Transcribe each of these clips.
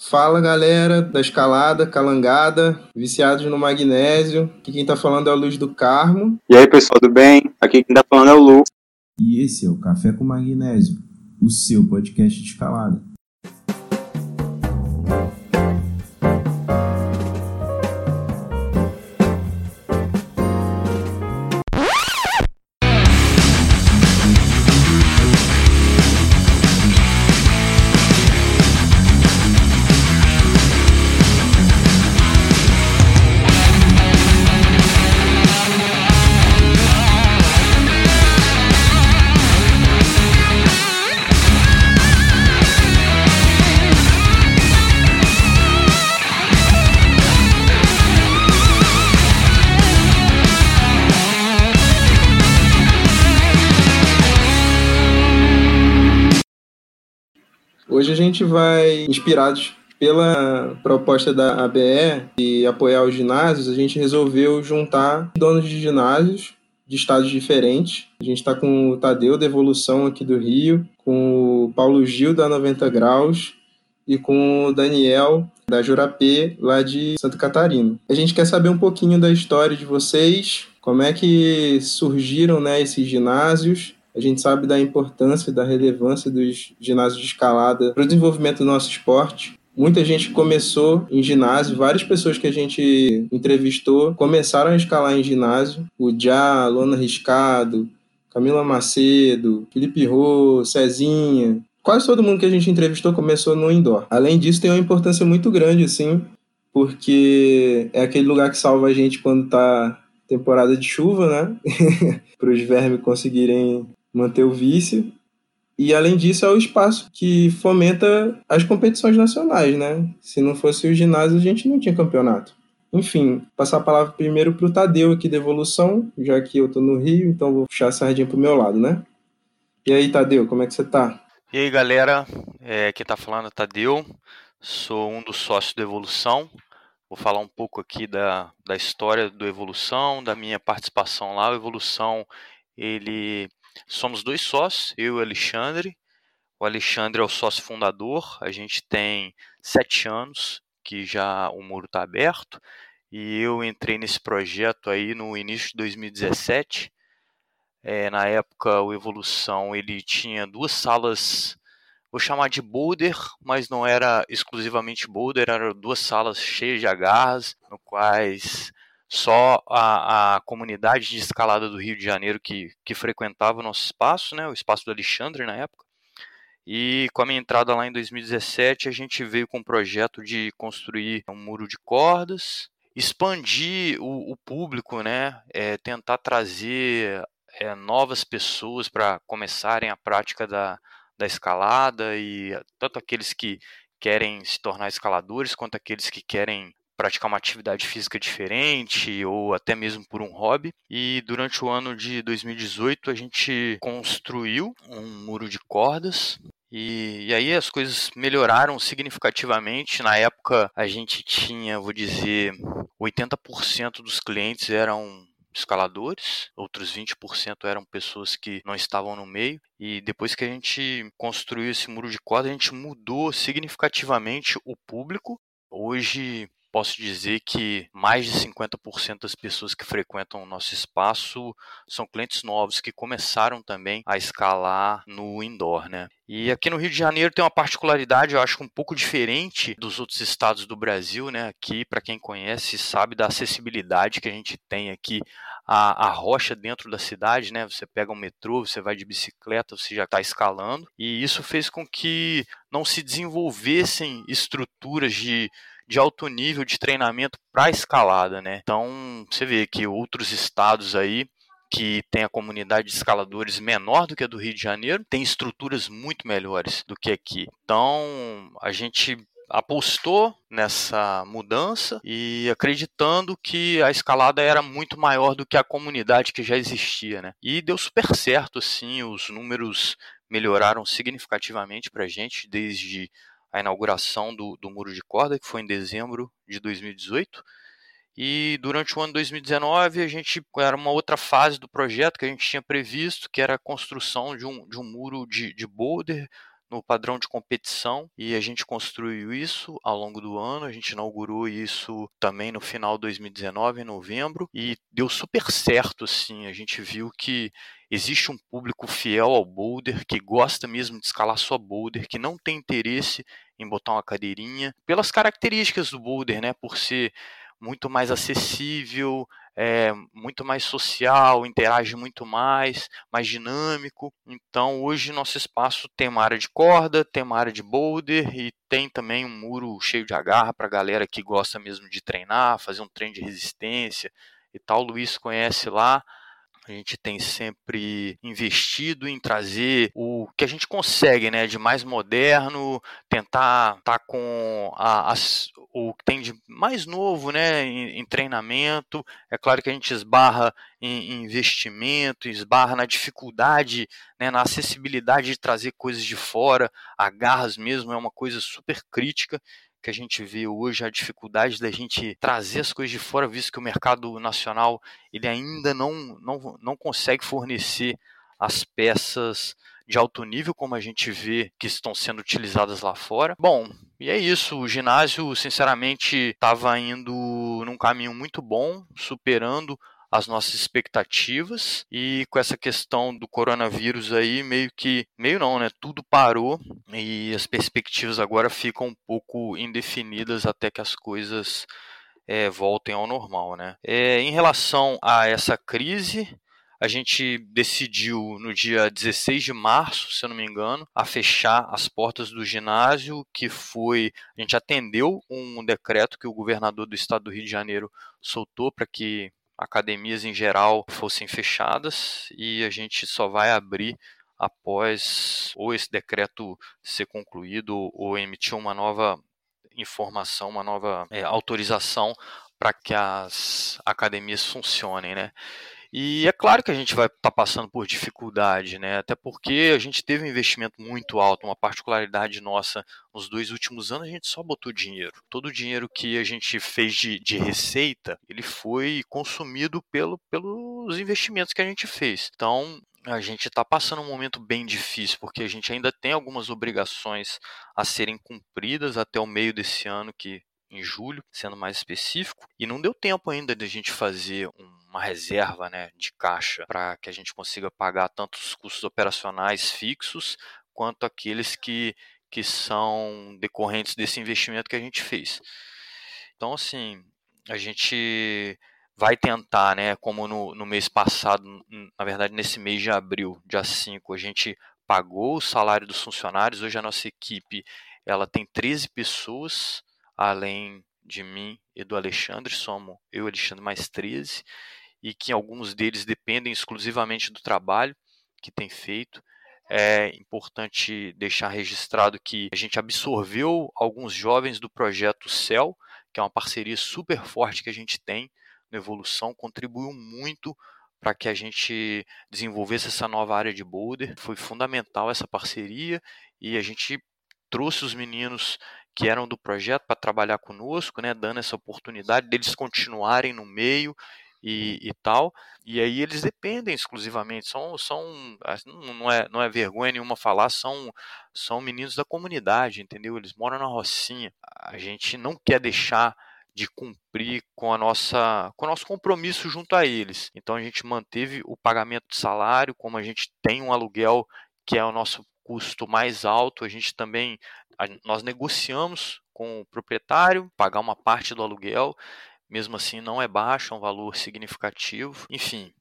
Fala galera da escalada, calangada, viciados no magnésio. Aqui quem tá falando é o Luiz do Carmo. E aí pessoal, tudo bem? Aqui quem tá falando é o Lu. E esse é o Café com Magnésio, o seu podcast de escalada. Vai, inspirados pela proposta da ABE e apoiar os ginásios, a gente resolveu juntar donos de ginásios de estados diferentes. A gente está com o Tadeu da Evolução aqui do Rio, com o Paulo Gil da 90 Graus e com o Daniel da Jurapê, lá de Santa Catarina. A gente quer saber um pouquinho da história de vocês, como é que surgiram né, esses ginásios a gente sabe da importância, da relevância dos ginásios de escalada para o desenvolvimento do nosso esporte. Muita gente começou em ginásio, várias pessoas que a gente entrevistou começaram a escalar em ginásio. O Já, Lona Riscado, Camila Macedo, Felipe Rô, Cezinha. Quase todo mundo que a gente entrevistou começou no indoor. Além disso, tem uma importância muito grande, assim, porque é aquele lugar que salva a gente quando tá temporada de chuva, né? Para os vermes conseguirem manter o vício. E além disso, é o espaço que fomenta as competições nacionais, né? Se não fosse o ginásio, a gente não tinha campeonato. Enfim, passar a palavra primeiro para o Tadeu aqui da Evolução, já que eu estou no Rio, então vou puxar a sardinha para o meu lado, né? E aí, Tadeu, como é que você tá? E aí, galera, é, quem está falando é Tadeu, sou um dos sócios da Evolução. Vou falar um pouco aqui da, da história do Evolução, da minha participação lá. O Evolução, ele Somos dois sócios, eu e o Alexandre. O Alexandre é o sócio fundador. A gente tem sete anos que já o muro está aberto. E eu entrei nesse projeto aí no início de 2017. É, na época, o Evolução ele tinha duas salas, vou chamar de boulder, mas não era exclusivamente boulder, eram duas salas cheias de agarras, no quais só a, a comunidade de escalada do Rio de Janeiro que, que frequentava o nosso espaço, né, o espaço do Alexandre na época. E com a minha entrada lá em 2017, a gente veio com um projeto de construir um muro de cordas, expandir o, o público, né, é, tentar trazer é, novas pessoas para começarem a prática da, da escalada e tanto aqueles que querem se tornar escaladores quanto aqueles que querem praticar uma atividade física diferente ou até mesmo por um hobby. E durante o ano de 2018 a gente construiu um muro de cordas e, e, aí as coisas melhoraram significativamente. Na época a gente tinha, vou dizer, 80% dos clientes eram escaladores, outros 20% eram pessoas que não estavam no meio. E depois que a gente construiu esse muro de corda, a gente mudou significativamente o público. Hoje posso dizer que mais de 50% das pessoas que frequentam o nosso espaço são clientes novos que começaram também a escalar no indoor, né? E aqui no Rio de Janeiro tem uma particularidade, eu acho um pouco diferente dos outros estados do Brasil, né? Aqui, para quem conhece, sabe da acessibilidade que a gente tem aqui a, a rocha dentro da cidade, né? Você pega um metrô, você vai de bicicleta, você já está escalando. E isso fez com que não se desenvolvessem estruturas de de alto nível de treinamento para escalada, né? Então, você vê que outros estados aí que tem a comunidade de escaladores menor do que a do Rio de Janeiro, tem estruturas muito melhores do que aqui. Então, a gente apostou nessa mudança e acreditando que a escalada era muito maior do que a comunidade que já existia, né? E deu super certo, assim, os números melhoraram significativamente para a gente desde a inauguração do, do muro de corda, que foi em dezembro de 2018. E durante o ano 2019, a gente era uma outra fase do projeto que a gente tinha previsto, que era a construção de um, de um muro de, de boulder no padrão de competição e a gente construiu isso ao longo do ano. A gente inaugurou isso também no final de 2019, em novembro, e deu super certo. Assim, a gente viu que existe um público fiel ao boulder que gosta mesmo de escalar sua boulder, que não tem interesse em botar uma cadeirinha, pelas características do boulder, né? Por ser muito mais acessível, é muito mais social, interage muito mais, mais dinâmico. Então, hoje nosso espaço tem uma área de corda, tem uma área de boulder e tem também um muro cheio de agarra para a galera que gosta mesmo de treinar, fazer um treino de resistência e tal. O Luiz conhece lá. A gente tem sempre investido em trazer o que a gente consegue, né, de mais moderno, tentar estar tá com a, o que tem de mais novo, né, em, em, treinamento. É claro que a gente esbarra em, em investimento, esbarra na dificuldade, né, na acessibilidade de trazer coisas de fora. Agarras mesmo é uma coisa super crítica que a gente vê hoje, a dificuldade da gente trazer as coisas de fora, visto que o mercado nacional ele ainda não, não, não consegue fornecer as peças de alto nível, como a gente vê que estão sendo utilizadas lá fora. Bom, e é isso. O ginásio, sinceramente, estava indo num caminho muito bom, superando as nossas expectativas e com essa questão do coronavírus aí meio que meio não, né? Tudo parou e as perspectivas agora ficam um pouco indefinidas até que as coisas é, voltem ao normal, né? É, em relação a essa crise, a gente decidiu no dia 16 de março, se eu não me engano, a fechar as portas do ginásio, que foi. A gente atendeu um decreto que o governador do estado do Rio de Janeiro soltou para que academias em geral fossem fechadas e a gente só vai abrir após ou esse decreto ser concluído ou emitir uma nova informação, uma nova é, autorização para que as academias funcionem, né? E é claro que a gente vai estar tá passando por dificuldade, né? Até porque a gente teve um investimento muito alto, uma particularidade nossa nos dois últimos anos, a gente só botou dinheiro. Todo o dinheiro que a gente fez de, de receita, ele foi consumido pelo, pelos investimentos que a gente fez. Então, a gente está passando um momento bem difícil, porque a gente ainda tem algumas obrigações a serem cumpridas até o meio desse ano, que em julho, sendo mais específico, e não deu tempo ainda de a gente fazer uma reserva né, de caixa para que a gente consiga pagar tanto os custos operacionais fixos quanto aqueles que, que são decorrentes desse investimento que a gente fez. Então, assim, a gente vai tentar, né, como no, no mês passado, na verdade nesse mês de abril, dia 5, a gente pagou o salário dos funcionários, hoje a nossa equipe ela tem 13 pessoas, além de mim e do Alexandre, somos eu e Alexandre mais 13, e que alguns deles dependem exclusivamente do trabalho que tem feito. É importante deixar registrado que a gente absorveu alguns jovens do projeto CEL, que é uma parceria super forte que a gente tem na evolução, contribuiu muito para que a gente desenvolvesse essa nova área de boulder. Foi fundamental essa parceria e a gente trouxe os meninos que eram do projeto para trabalhar conosco, né, dando essa oportunidade deles continuarem no meio e, e, tal. E aí eles dependem exclusivamente, são, são não, é, não é vergonha nenhuma falar, são, são meninos da comunidade, entendeu? Eles moram na Rocinha. A gente não quer deixar de cumprir com a nossa com o nosso compromisso junto a eles. Então a gente manteve o pagamento de salário, como a gente tem um aluguel que é o nosso custo mais alto, a gente também nós negociamos com o proprietário pagar uma parte do aluguel, mesmo assim não é baixo, é um valor significativo. Enfim,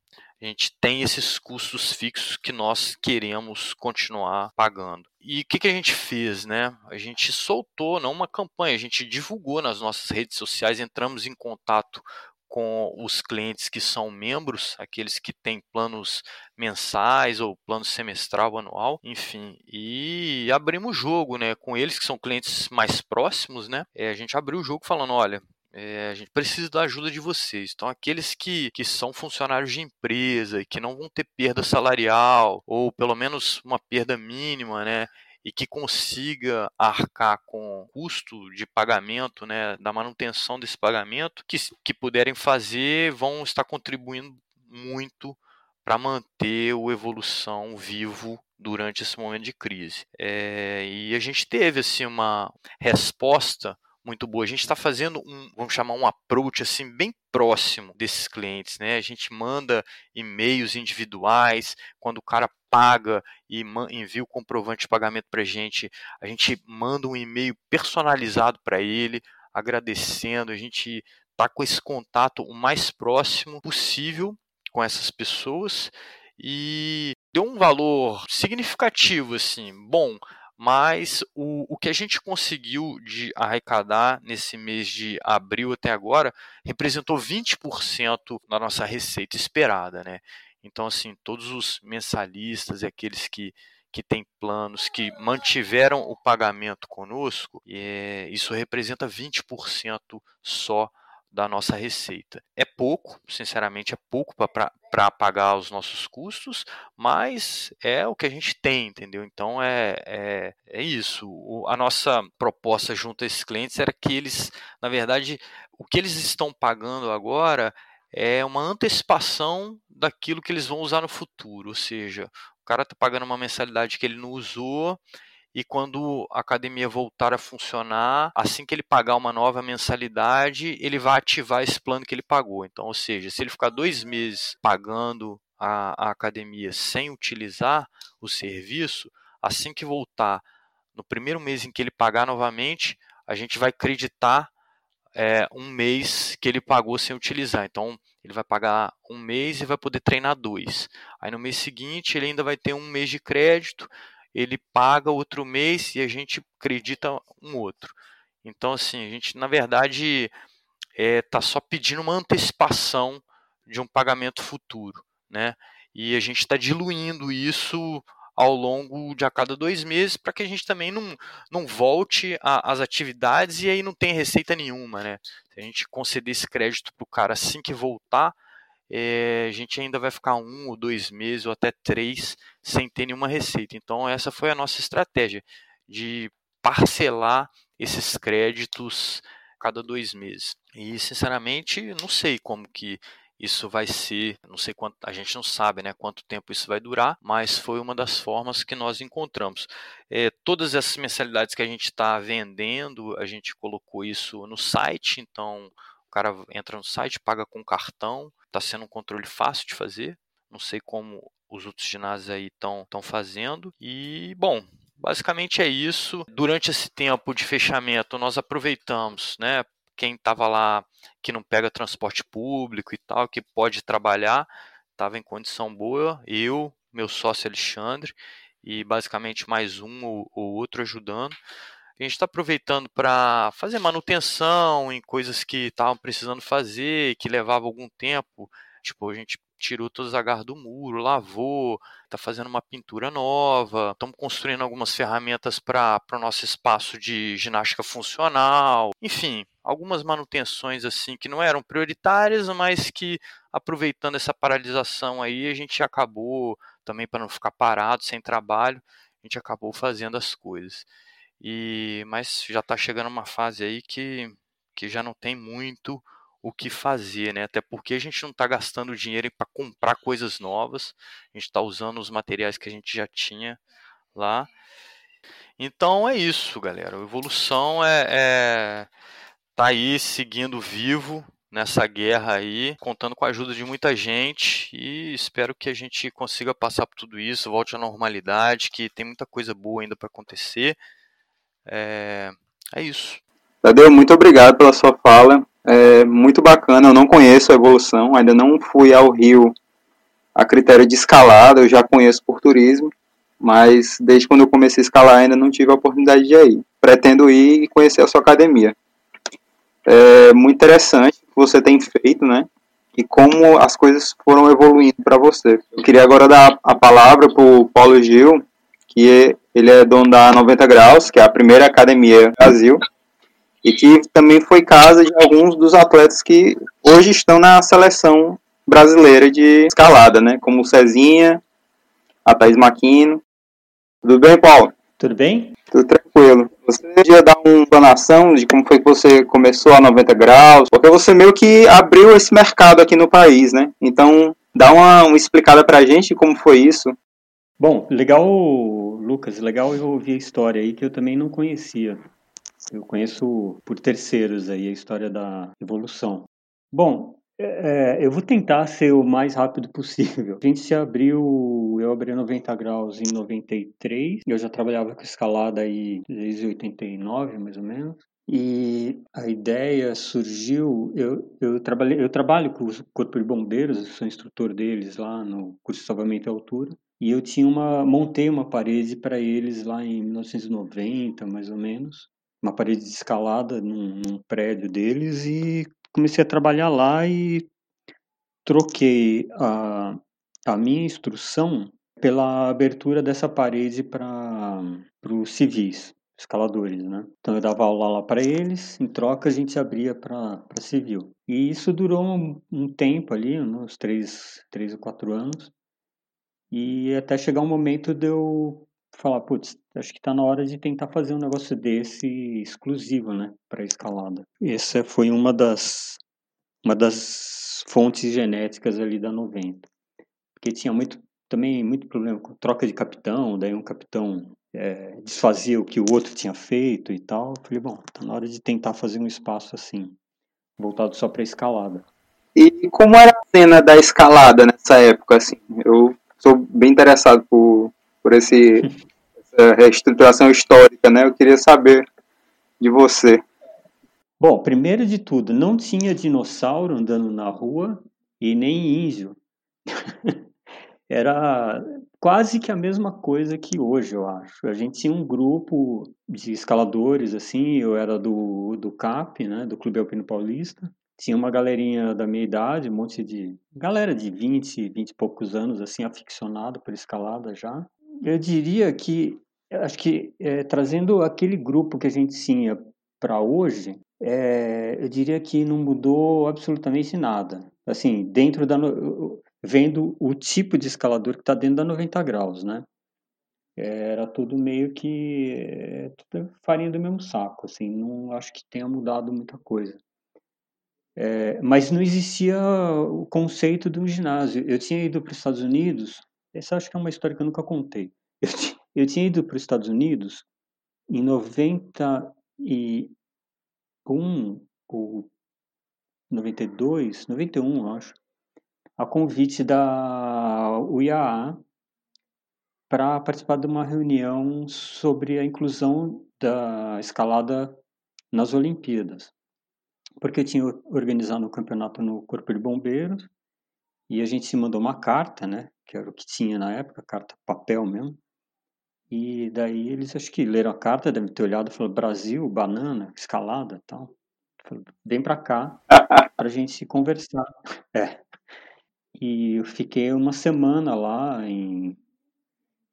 a gente tem esses custos fixos que nós queremos continuar pagando. E o que, que, a gente fez, né? A gente soltou, não uma campanha, a gente divulgou nas nossas redes sociais, entramos em contato com os clientes que são membros, aqueles que têm planos mensais ou plano semestral, anual, enfim, e abrimos o jogo, né, com eles que são clientes mais próximos, né, é, a gente abriu o jogo falando, olha, é, a gente precisa da ajuda de vocês. Então, aqueles que, que são funcionários de empresa e que não vão ter perda salarial, ou pelo menos uma perda mínima, né? E que consiga arcar com custo de pagamento, né, da manutenção desse pagamento, que, que puderem fazer, vão estar contribuindo muito para manter o evolução vivo durante esse momento de crise. É, e a gente teve assim uma resposta muito boa. A gente está fazendo um, vamos chamar um approach assim bem próximo desses clientes, né? A gente manda e-mails individuais quando o cara paga e envia o comprovante de pagamento para a gente, a gente manda um e-mail personalizado para ele, agradecendo. A gente está com esse contato o mais próximo possível com essas pessoas e deu um valor significativo, assim, bom, mas o, o que a gente conseguiu de arrecadar nesse mês de abril até agora representou 20% da nossa receita esperada, né? Então, assim, todos os mensalistas e aqueles que, que têm planos, que mantiveram o pagamento conosco, é, isso representa 20% só da nossa receita. É pouco, sinceramente, é pouco para pagar os nossos custos, mas é o que a gente tem, entendeu? Então é, é, é isso. O, a nossa proposta junto a esses clientes era que eles, na verdade, o que eles estão pagando agora é uma antecipação daquilo que eles vão usar no futuro, ou seja, o cara está pagando uma mensalidade que ele não usou e quando a academia voltar a funcionar, assim que ele pagar uma nova mensalidade, ele vai ativar esse plano que ele pagou. Então, ou seja, se ele ficar dois meses pagando a, a academia sem utilizar o serviço, assim que voltar no primeiro mês em que ele pagar novamente, a gente vai acreditar é, um mês que ele pagou sem utilizar. Então, ele vai pagar um mês e vai poder treinar dois. Aí no mês seguinte, ele ainda vai ter um mês de crédito ele paga outro mês e a gente acredita um outro. Então, assim, a gente, na verdade, está é, tá só pedindo uma antecipação de um pagamento futuro, né? E a gente está diluindo isso ao longo de a cada dois meses para que a gente também não, não volte às atividades e aí não tem receita nenhuma, né? Se a gente conceder esse crédito para o cara assim que voltar, é, a gente ainda vai ficar um ou dois meses ou até três sem ter nenhuma receita. Então essa foi a nossa estratégia de parcelar esses créditos cada dois meses. E sinceramente não sei como que isso vai ser, não sei quanto, a gente não sabe, né, quanto tempo isso vai durar, mas foi uma das formas que nós encontramos. É, todas essas mensalidades que a gente está vendendo, a gente colocou isso no site, então o cara entra no site, paga com cartão, está sendo um controle fácil de fazer. Não sei como os outros ginásios aí estão fazendo. E, bom, basicamente é isso. Durante esse tempo de fechamento, nós aproveitamos, né? Quem estava lá que não pega transporte público e tal, que pode trabalhar, estava em condição boa. Eu, meu sócio Alexandre e basicamente mais um ou, ou outro ajudando a gente está aproveitando para fazer manutenção em coisas que estavam precisando fazer, que levava algum tempo. Tipo, a gente tirou todas as agarras do muro, lavou, está fazendo uma pintura nova, estamos construindo algumas ferramentas para o nosso espaço de ginástica funcional. Enfim, algumas manutenções assim que não eram prioritárias, mas que aproveitando essa paralisação aí, a gente acabou também para não ficar parado sem trabalho, a gente acabou fazendo as coisas. E mas já está chegando uma fase aí que, que já não tem muito o que fazer, né? Até porque a gente não está gastando dinheiro para comprar coisas novas, a gente está usando os materiais que a gente já tinha lá. Então é isso, galera. A evolução é, é tá aí seguindo vivo nessa guerra aí, contando com a ajuda de muita gente e espero que a gente consiga passar por tudo isso, volte à normalidade, que tem muita coisa boa ainda para acontecer é, é isso. Tadeu, muito obrigado pela sua fala. É muito bacana. Eu não conheço a evolução, ainda não fui ao Rio a critério de escalada, eu já conheço por turismo, mas desde quando eu comecei a escalar ainda não tive a oportunidade de ir. Pretendo ir e conhecer a sua academia. É muito interessante o que você tem feito, né? E como as coisas foram evoluindo para você. Eu queria agora dar a palavra para o Paulo Gil, que é ele é dono da 90 Graus, que é a primeira academia do Brasil, e que também foi casa de alguns dos atletas que hoje estão na seleção brasileira de escalada, né? Como o Cezinha, a Thaís Maquino. Tudo bem, Paulo? Tudo bem? Tudo tranquilo. Você podia dar uma explanação de como foi que você começou a 90 graus? Porque você meio que abriu esse mercado aqui no país, né? Então, dá uma, uma explicada pra gente como foi isso. Bom, legal, Lucas, legal eu ouvir a história aí que eu também não conhecia. Eu conheço por terceiros aí a história da evolução. Bom, é, eu vou tentar ser o mais rápido possível. A gente se abriu, eu abri 90 graus em 93, eu já trabalhava com escalada aí desde 89, mais ou menos. E a ideia surgiu, eu, eu, trabalhei, eu trabalho com o Corpo de Bombeiros, sou instrutor deles lá no curso de salvamento à altura. E eu tinha uma, montei uma parede para eles lá em 1990, mais ou menos, uma parede de escalada num, num prédio deles e comecei a trabalhar lá e troquei a, a minha instrução pela abertura dessa parede para os civis, escaladores, né? Então eu dava aula lá para eles, em troca a gente abria para civil. E isso durou um, um tempo ali, uns três, três ou quatro anos, e até chegar um momento de eu falar, putz, acho que está na hora de tentar fazer um negócio desse exclusivo, né, para escalada. Essa foi uma das uma das fontes genéticas ali da 90. Porque tinha muito também muito problema com troca de capitão, daí um capitão é, desfazia o que o outro tinha feito e tal. Eu falei, bom, tá na hora de tentar fazer um espaço assim, voltado só para escalada. E como era a cena da escalada nessa época, assim? Eu sou bem interessado por, por esse, essa reestruturação histórica, né? Eu queria saber de você. Bom, primeiro de tudo, não tinha dinossauro andando na rua e nem índio. Era quase que a mesma coisa que hoje, eu acho. A gente tinha um grupo de escaladores, assim, eu era do, do CAP, né, do Clube Alpino Paulista. Tinha uma galerinha da minha idade, um monte de... Galera de 20, 20 e poucos anos, assim, aficionado por escalada já. Eu diria que, acho que é, trazendo aquele grupo que a gente tinha para hoje, é, eu diria que não mudou absolutamente nada. Assim, dentro da... Vendo o tipo de escalador que está dentro da 90 graus, né? Era tudo meio que é, tudo farinha do mesmo saco, assim, não acho que tenha mudado muita coisa. É, mas não existia o conceito de um ginásio. Eu tinha ido para os Estados Unidos, essa acho que é uma história que eu nunca contei. Eu, eu tinha ido para os Estados Unidos em 91 ou 92, 91, eu acho, a convite da UIAA para participar de uma reunião sobre a inclusão da escalada nas Olimpíadas porque eu tinha organizado um campeonato no Corpo de Bombeiros e a gente se mandou uma carta, né? Que era o que tinha na época, carta papel mesmo. E daí eles acho que leram a carta, devem ter olhado e falaram Brasil, banana, escalada tal. Falei, Vem pra cá pra gente conversar. É. E eu fiquei uma semana lá em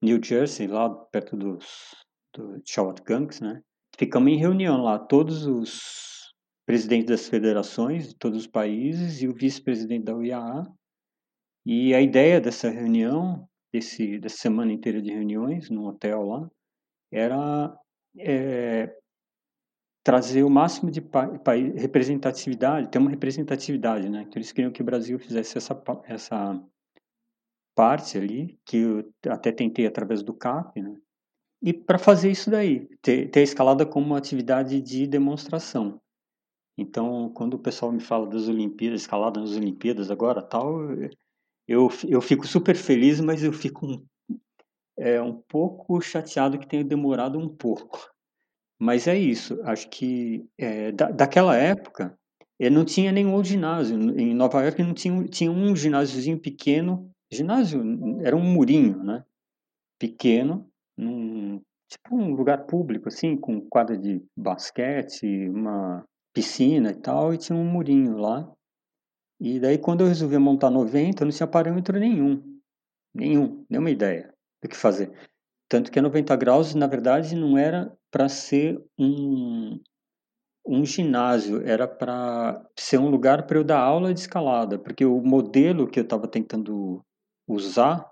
New Jersey, lá perto dos do Shawat né? Ficamos em reunião lá, todos os presidente das federações de todos os países e o vice-presidente da UIAA. E a ideia dessa reunião, desse, dessa semana inteira de reuniões no hotel lá, era é, trazer o máximo de representatividade, ter uma representatividade, né? Então eles queriam que o Brasil fizesse essa, essa parte ali, que eu até tentei através do CAP, né? E para fazer isso daí, ter, ter a escalada como uma atividade de demonstração. Então, quando o pessoal me fala das Olimpíadas, escalada nas Olimpíadas agora, tal, eu, eu fico super feliz, mas eu fico um, é, um pouco chateado que tenha demorado um pouco. Mas é isso, acho que é, da, daquela época, ele não tinha nenhum ginásio. Em Nova York não tinha, tinha um ginásiozinho pequeno, ginásio era um murinho, né? Pequeno, num, tipo um lugar público, assim, com quadra de basquete, uma piscina e tal, e tinha um murinho lá. E daí quando eu resolvi montar 90, não tinha parâmetro nenhum. Nenhum, nenhuma ideia do que fazer. Tanto que a 90 graus, na verdade, não era para ser um, um ginásio, era para ser um lugar para eu dar aula de escalada, porque o modelo que eu estava tentando usar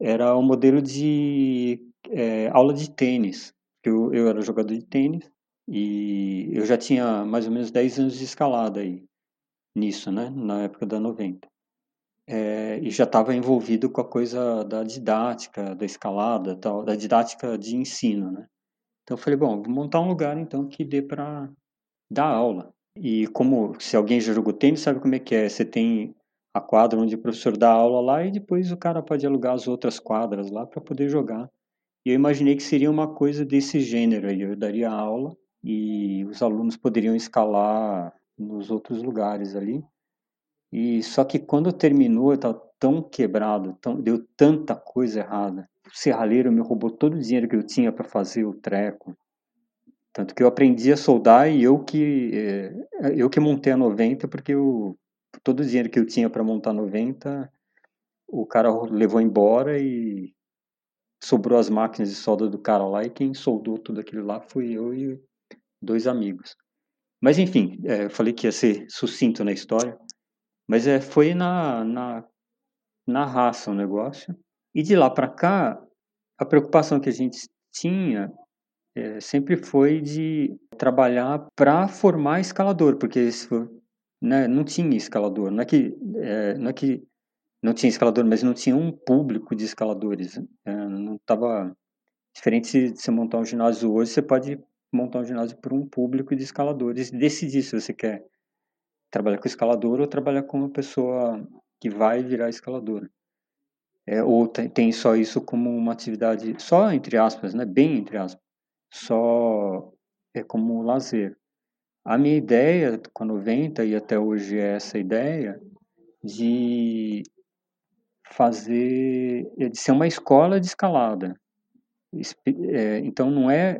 era o um modelo de é, aula de tênis. Eu, eu era jogador de tênis e eu já tinha mais ou menos 10 anos de escalada aí, nisso, né? Na época da 90. é, e já estava envolvido com a coisa da didática, da escalada, tal, da didática de ensino, né? Então eu falei, bom, vou montar um lugar então que dê para dar aula. E como se alguém já jogou tênis, sabe como é que é? Você tem a quadra onde o professor dá aula lá e depois o cara pode alugar as outras quadras lá para poder jogar. E eu imaginei que seria uma coisa desse gênero aí, eu daria aula e os alunos poderiam escalar nos outros lugares ali. E só que quando terminou, eu estava tão quebrado, tão, deu tanta coisa errada. O serralheiro me roubou todo o dinheiro que eu tinha para fazer o treco. Tanto que eu aprendi a soldar e eu que é, eu que montei a 90 porque eu, todo o dinheiro que eu tinha para montar 90, o cara levou embora e sobrou as máquinas de solda do cara lá e quem soldou tudo aquilo lá fui eu e dois amigos. Mas enfim, é, eu falei que ia ser sucinto na história. Mas é, foi na, na, na raça o negócio. E de lá para cá, a preocupação que a gente tinha é, sempre foi de trabalhar para formar escalador, porque isso, né, não tinha escalador. Não é, que, é, não é que não tinha escalador, mas não tinha um público de escaladores. É, não estava diferente de você montar um ginásio hoje, você pode montar um ginásio para um público de escaladores e decidir se você quer trabalhar com escalador ou trabalhar com uma pessoa que vai virar escaladora. É, ou tem só isso como uma atividade, só entre aspas, né? bem entre aspas, só é como lazer. A minha ideia com a 90 e até hoje é essa ideia de fazer, é de ser uma escola de escalada. É, então não é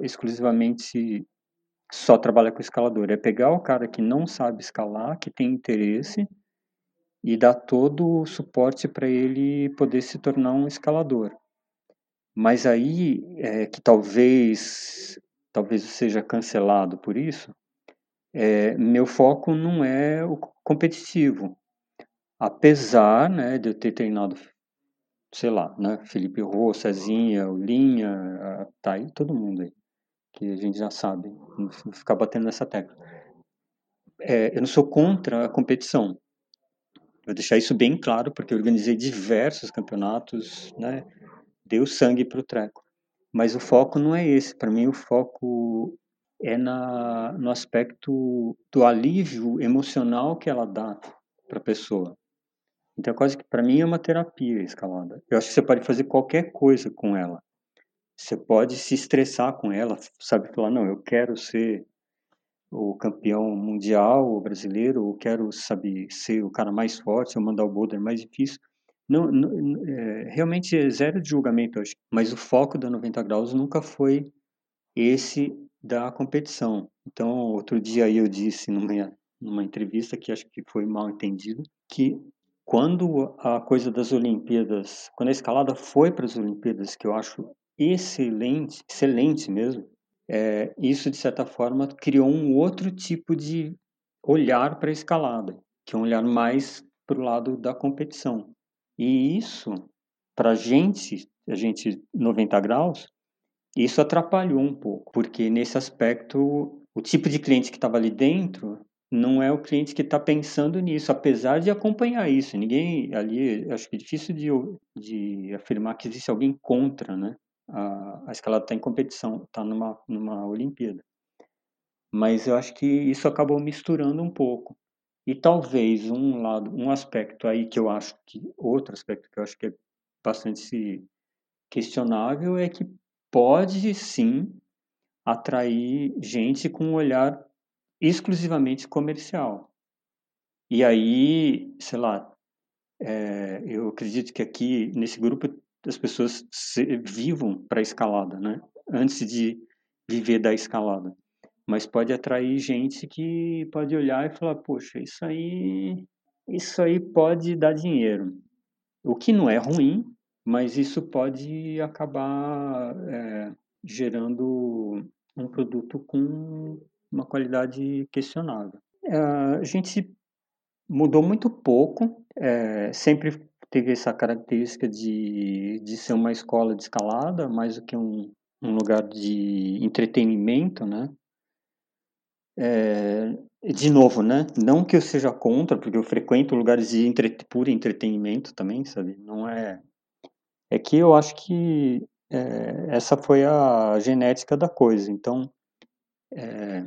exclusivamente só trabalha com escalador. É pegar o cara que não sabe escalar, que tem interesse, e dar todo o suporte para ele poder se tornar um escalador. Mas aí, é, que talvez, talvez seja cancelado por isso, é, meu foco não é o competitivo. Apesar né, de eu ter treinado, sei lá, né, Felipe Rô, Cezinha, Linha, tá aí todo mundo aí que a gente já sabe, não ficar batendo nessa tecla. É, eu não sou contra a competição. Vou deixar isso bem claro, porque eu organizei diversos campeonatos, né? Deu sangue para o treco. Mas o foco não é esse. Para mim, o foco é na, no aspecto do alívio emocional que ela dá para a pessoa. Então, quase que para mim é uma terapia a escalada. Eu acho que você pode fazer qualquer coisa com ela. Você pode se estressar com ela, sabe? Falar, não, eu quero ser o campeão mundial, o brasileiro, ou quero, sabe, ser o cara mais forte, ou mandar o boulder mais difícil. Não, não é, realmente é zero de julgamento, acho. Mas o foco da 90 graus nunca foi esse da competição. Então, outro dia eu disse numa, numa entrevista que acho que foi mal entendido, que quando a coisa das Olimpíadas, quando a escalada foi para as Olimpíadas, que eu acho excelente, excelente mesmo, é, isso de certa forma criou um outro tipo de olhar para a escalada, que é um olhar mais para o lado da competição. E isso, para a gente, a gente 90 graus, isso atrapalhou um pouco, porque nesse aspecto, o tipo de cliente que estava ali dentro não é o cliente que está pensando nisso, apesar de acompanhar isso. Ninguém ali, acho que é difícil de, de afirmar que existe alguém contra, né? a, a escalada está em competição, está numa, numa Olimpíada. Mas eu acho que isso acabou misturando um pouco. E talvez um lado, um aspecto aí que eu acho que, outro aspecto que eu acho que é bastante questionável é que pode sim atrair gente com um olhar exclusivamente comercial. E aí, sei lá, é, eu acredito que aqui nesse grupo as pessoas se, vivam para a escalada, né? Antes de viver da escalada. Mas pode atrair gente que pode olhar e falar, poxa, isso aí, isso aí pode dar dinheiro. O que não é ruim, mas isso pode acabar é, gerando um produto com uma qualidade questionável. É, a gente mudou muito pouco, é, sempre teve essa característica de, de ser uma escola de escalada, mais do que um, um lugar de entretenimento, né? É, de novo, né? Não que eu seja contra, porque eu frequento lugares de entre... puro entretenimento também, sabe? Não é. É que eu acho que é, essa foi a genética da coisa. Então, é,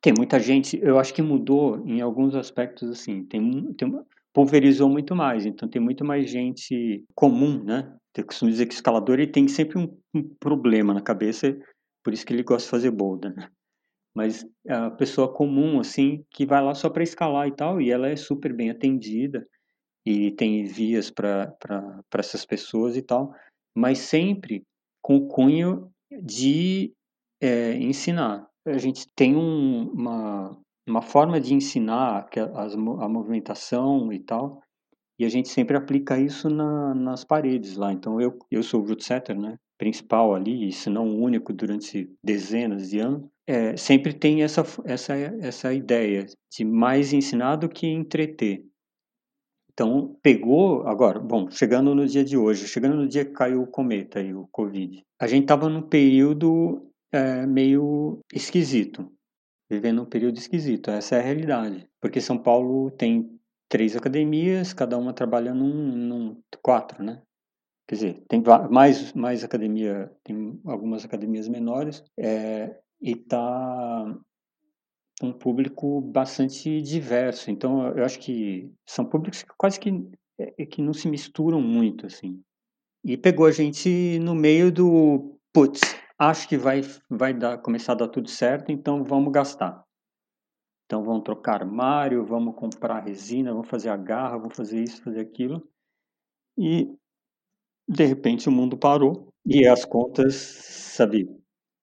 tem muita gente. Eu acho que mudou em alguns aspectos, assim. Tem, tem pulverizou muito mais. Então, tem muito mais gente comum, né? Eu costumo dizer que o escalador ele tem sempre um, um problema na cabeça, por isso que ele gosta de fazer boulder, né? mas a pessoa comum, assim, que vai lá só para escalar e tal, e ela é super bem atendida, e tem vias para essas pessoas e tal, mas sempre com o cunho de é, ensinar. A gente tem um, uma, uma forma de ensinar a, a movimentação e tal, e a gente sempre aplica isso na, nas paredes lá. Então, eu, eu sou o root setter, né? Principal ali, se não o único durante dezenas de anos é, sempre tem essa, essa, essa ideia de mais ensinar do que entreter. Então, pegou, agora, bom, chegando no dia de hoje, chegando no dia que caiu o cometa e o Covid, a gente estava num período é, meio esquisito, vivendo um período esquisito, essa é a realidade. Porque São Paulo tem três academias, cada uma trabalha num, num quatro, né? Quer dizer, tem mais, mais academia, tem algumas academias menores, é, e tá um público bastante diverso. Então, eu acho que são públicos que quase que, é, que não se misturam muito, assim. E pegou a gente no meio do, putz, acho que vai, vai dar, começar a dar tudo certo, então vamos gastar. Então, vamos trocar armário, vamos comprar resina, vamos fazer a garra, vamos fazer isso, fazer aquilo. E, de repente, o mundo parou e as contas, sabe,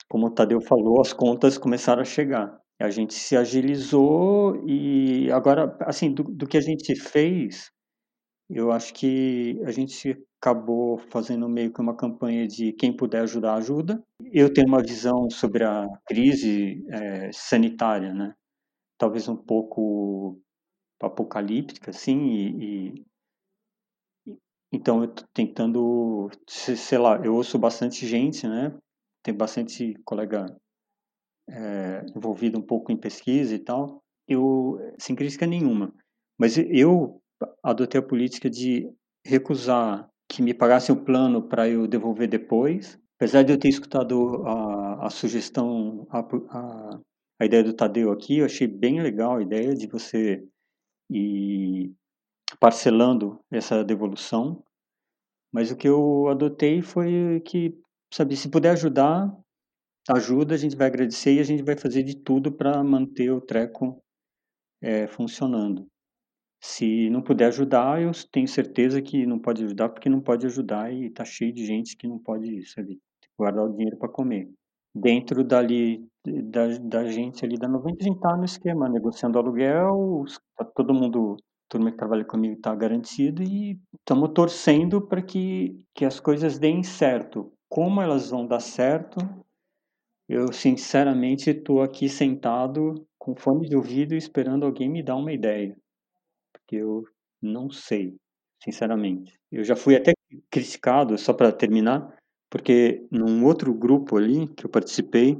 como o Tadeu falou, as contas começaram a chegar. A gente se agilizou e agora, assim, do, do que a gente fez, eu acho que a gente acabou fazendo meio que uma campanha de quem puder ajudar, ajuda. Eu tenho uma visão sobre a crise é, sanitária, né? Talvez um pouco apocalíptica, assim, e, e então eu tô tentando, sei lá, eu ouço bastante gente, né? tem bastante colega é, envolvido um pouco em pesquisa e tal, eu, sem crítica nenhuma, mas eu adotei a política de recusar que me pagassem o plano para eu devolver depois, apesar de eu ter escutado a, a sugestão, a, a, a, ideia do Tadeu aqui, eu achei bem legal a ideia de você ir parcelando essa devolução, mas o que eu adotei foi que sabe, se puder ajudar, ajuda, a gente vai agradecer e a gente vai fazer de tudo para manter o treco é, funcionando. Se não puder ajudar, eu tenho certeza que não pode ajudar porque não pode ajudar e tá cheio de gente que não pode, sabe, guardar o dinheiro para comer. Dentro dali da, da gente ali da 90, a gente tá no esquema, negociando aluguel, tá todo mundo, mundo que trabalha comigo está garantido e estamos torcendo para que, que as coisas deem certo como elas vão dar certo, eu sinceramente estou aqui sentado com fone de ouvido esperando alguém me dar uma ideia. Porque eu não sei, sinceramente. Eu já fui até criticado, só para terminar, porque num outro grupo ali que eu participei,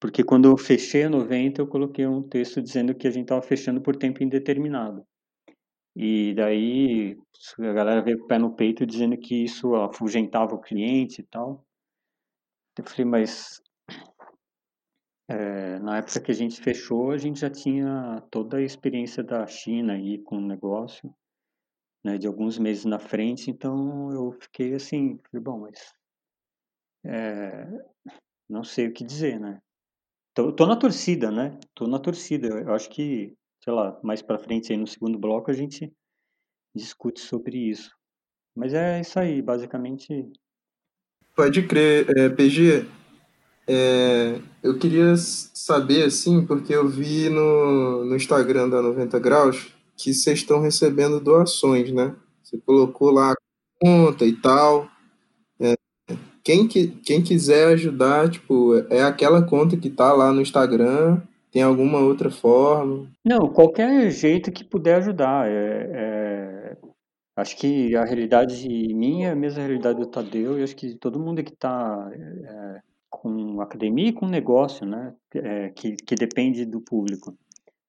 porque quando eu fechei a 90, eu coloquei um texto dizendo que a gente estava fechando por tempo indeterminado. E daí a galera veio com o pé no peito dizendo que isso afugentava o cliente e tal. Eu falei, mas é, na época que a gente fechou, a gente já tinha toda a experiência da China aí com o negócio, né, de alguns meses na frente, então eu fiquei assim, falei, bom, mas é, não sei o que dizer, né? Tô, tô na torcida, né? Tô na torcida. Eu acho que sei lá, mais para frente aí no segundo bloco a gente discute sobre isso. Mas é isso aí, basicamente. Pode crer, é, PG. É, eu queria saber, assim, porque eu vi no, no Instagram da 90 Graus que vocês estão recebendo doações, né? Você colocou lá a conta e tal. É, quem, que, quem quiser ajudar, tipo, é aquela conta que tá lá no Instagram tem alguma outra forma? Não, qualquer jeito que puder ajudar. É, é... Acho que a realidade minha é a mesma realidade do Tadeu e acho que todo mundo que está é, com academia e com negócio, né, é, que, que depende do público.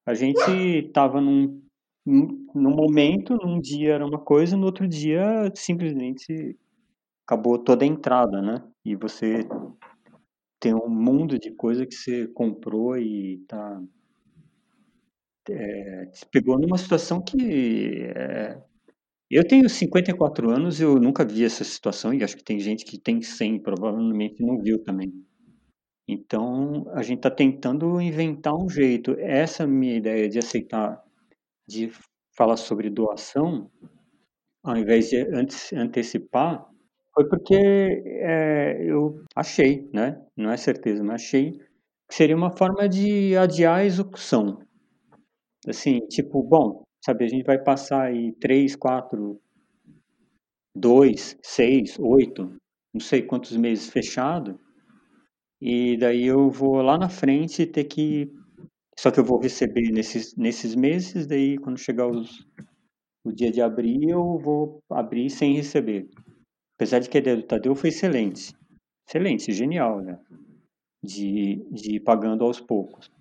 A gente estava num, num momento, num dia era uma coisa, no outro dia simplesmente acabou toda a entrada, né? E você tem um mundo de coisa que você comprou e tá é, te pegou numa situação que é, eu tenho 54 anos, eu nunca vi essa situação e acho que tem gente que tem 100, provavelmente não viu também. Então, a gente está tentando inventar um jeito. Essa minha ideia de aceitar, de falar sobre doação, ao invés de antecipar, foi porque é, eu achei, né? Não é certeza, mas achei que seria uma forma de adiar a execução. Assim, tipo, bom, sabe, a gente vai passar aí três, quatro, dois, seis, oito, não sei quantos meses fechado, e daí eu vou lá na frente ter que. Só que eu vou receber nesses, nesses meses, daí quando chegar os, o dia de abrir, eu vou abrir sem receber. Apesar de que a ideia do Tadeu foi excelente. Excelente, genial, né? De, de ir pagando aos poucos.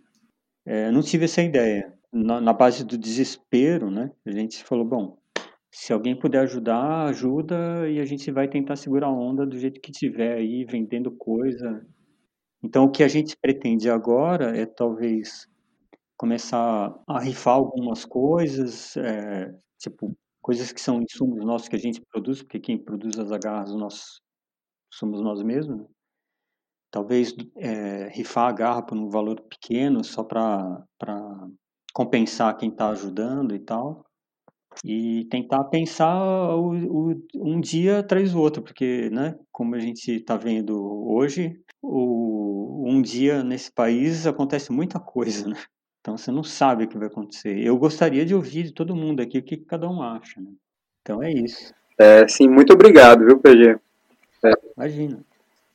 É, não tive essa ideia. Na, na base do desespero, né? A gente falou, bom, se alguém puder ajudar, ajuda e a gente vai tentar segurar a onda do jeito que tiver aí, vendendo coisa, então, o que a gente pretende agora é talvez começar a rifar algumas coisas, é, tipo, coisas que são insumos nossos que a gente produz, porque quem produz as agarras nós somos nós mesmos. Né? Talvez é, rifar a garra por um valor pequeno, só para compensar quem está ajudando e tal e tentar pensar o, o, um dia atrás do outro, porque, né, como a gente está vendo hoje, o, um dia nesse país acontece muita coisa, né? Então você não sabe o que vai acontecer. Eu gostaria de ouvir de todo mundo aqui o que cada um acha, né? Então é isso. É, sim, muito obrigado, viu, PG? É. Imagina.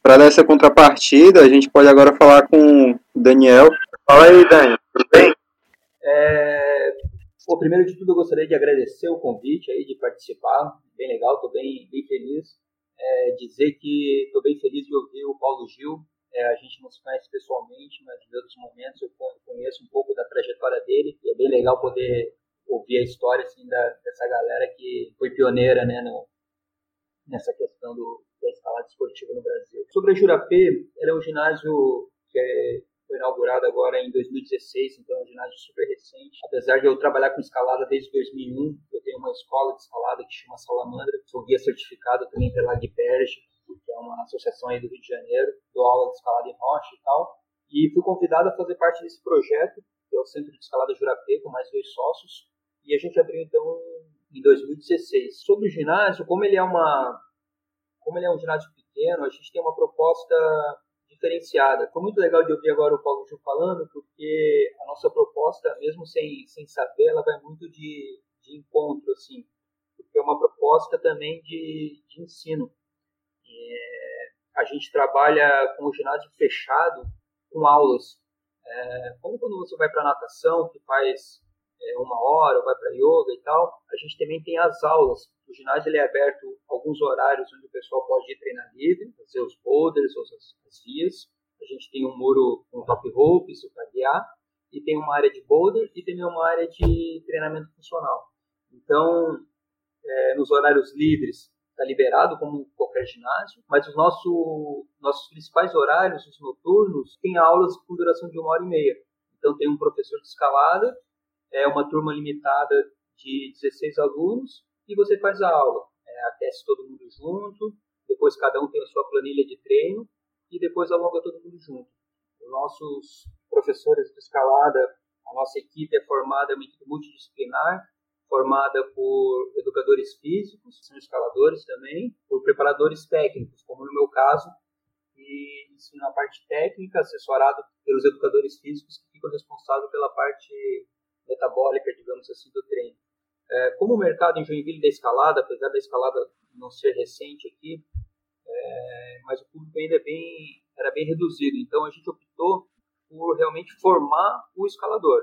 Para dar essa contrapartida, a gente pode agora falar com o Daniel. Fala aí, Daniel, tudo bem? É, Pô, primeiro de tudo, eu gostaria de agradecer o convite aí de participar. Bem legal, estou bem, bem feliz. É, dizer que estou bem feliz de ouvir o Paulo Gil. É, a gente não se conhece pessoalmente, mas em outros momentos eu conheço um pouco da trajetória dele. E é bem legal poder ouvir a história assim, da, dessa galera que foi pioneira né, no, nessa questão do, da escalada esportiva no Brasil. Sobre a Jurapê, ela é um ginásio que é foi inaugurado agora em 2016, então é um ginásio super recente. Apesar de eu trabalhar com escalada desde 2001, eu tenho uma escola de escalada que chama Salamandra, sou guia certificado também pela Guiperge, que é uma associação aí do Rio de Janeiro, dou aula de escalada em rocha e tal. E fui convidado a fazer parte desse projeto, que é o Centro de Escalada Jurapê, com mais dois sócios. E a gente abriu então em 2016. Sobre o ginásio, como ele é uma como ele é um ginásio pequeno, a gente tem uma proposta diferenciada. Foi muito legal de ouvir agora o Paulo Gil falando, porque a nossa proposta, mesmo sem, sem saber, ela vai muito de, de encontro, assim, porque é uma proposta também de, de ensino. É, a gente trabalha com o ginásio fechado, com aulas. É, como quando você vai para natação, que faz é, uma hora, ou vai para yoga e tal, a gente também tem as aulas. O ginásio ele é aberto alguns horários onde o pessoal pode ir treinar livre, fazer os boulders, as, as vias. A gente tem um muro com top rope, isso para guiar, e tem uma área de boulder e também uma área de treinamento funcional. Então, é, nos horários livres está liberado como qualquer ginásio, mas os nosso, nossos principais horários, os noturnos, tem aulas com duração de uma hora e meia. Então tem um professor de escalada é uma turma limitada de 16 alunos e você faz a aula. É, aquece todo mundo junto, depois cada um tem a sua planilha de treino e depois alonga todo mundo junto. Os nossos professores de escalada, a nossa equipe é formada, é uma equipe multidisciplinar, formada por educadores físicos, são escaladores também, por preparadores técnicos, como no meu caso, e ensino a parte técnica, assessorado pelos educadores físicos que ficam responsáveis pela parte metabólica, digamos assim, do treino. É, como o mercado em Joinville da escalada, apesar da escalada não ser recente aqui, é, mas o público ainda é bem, era bem reduzido. Então a gente optou por realmente formar o escalador.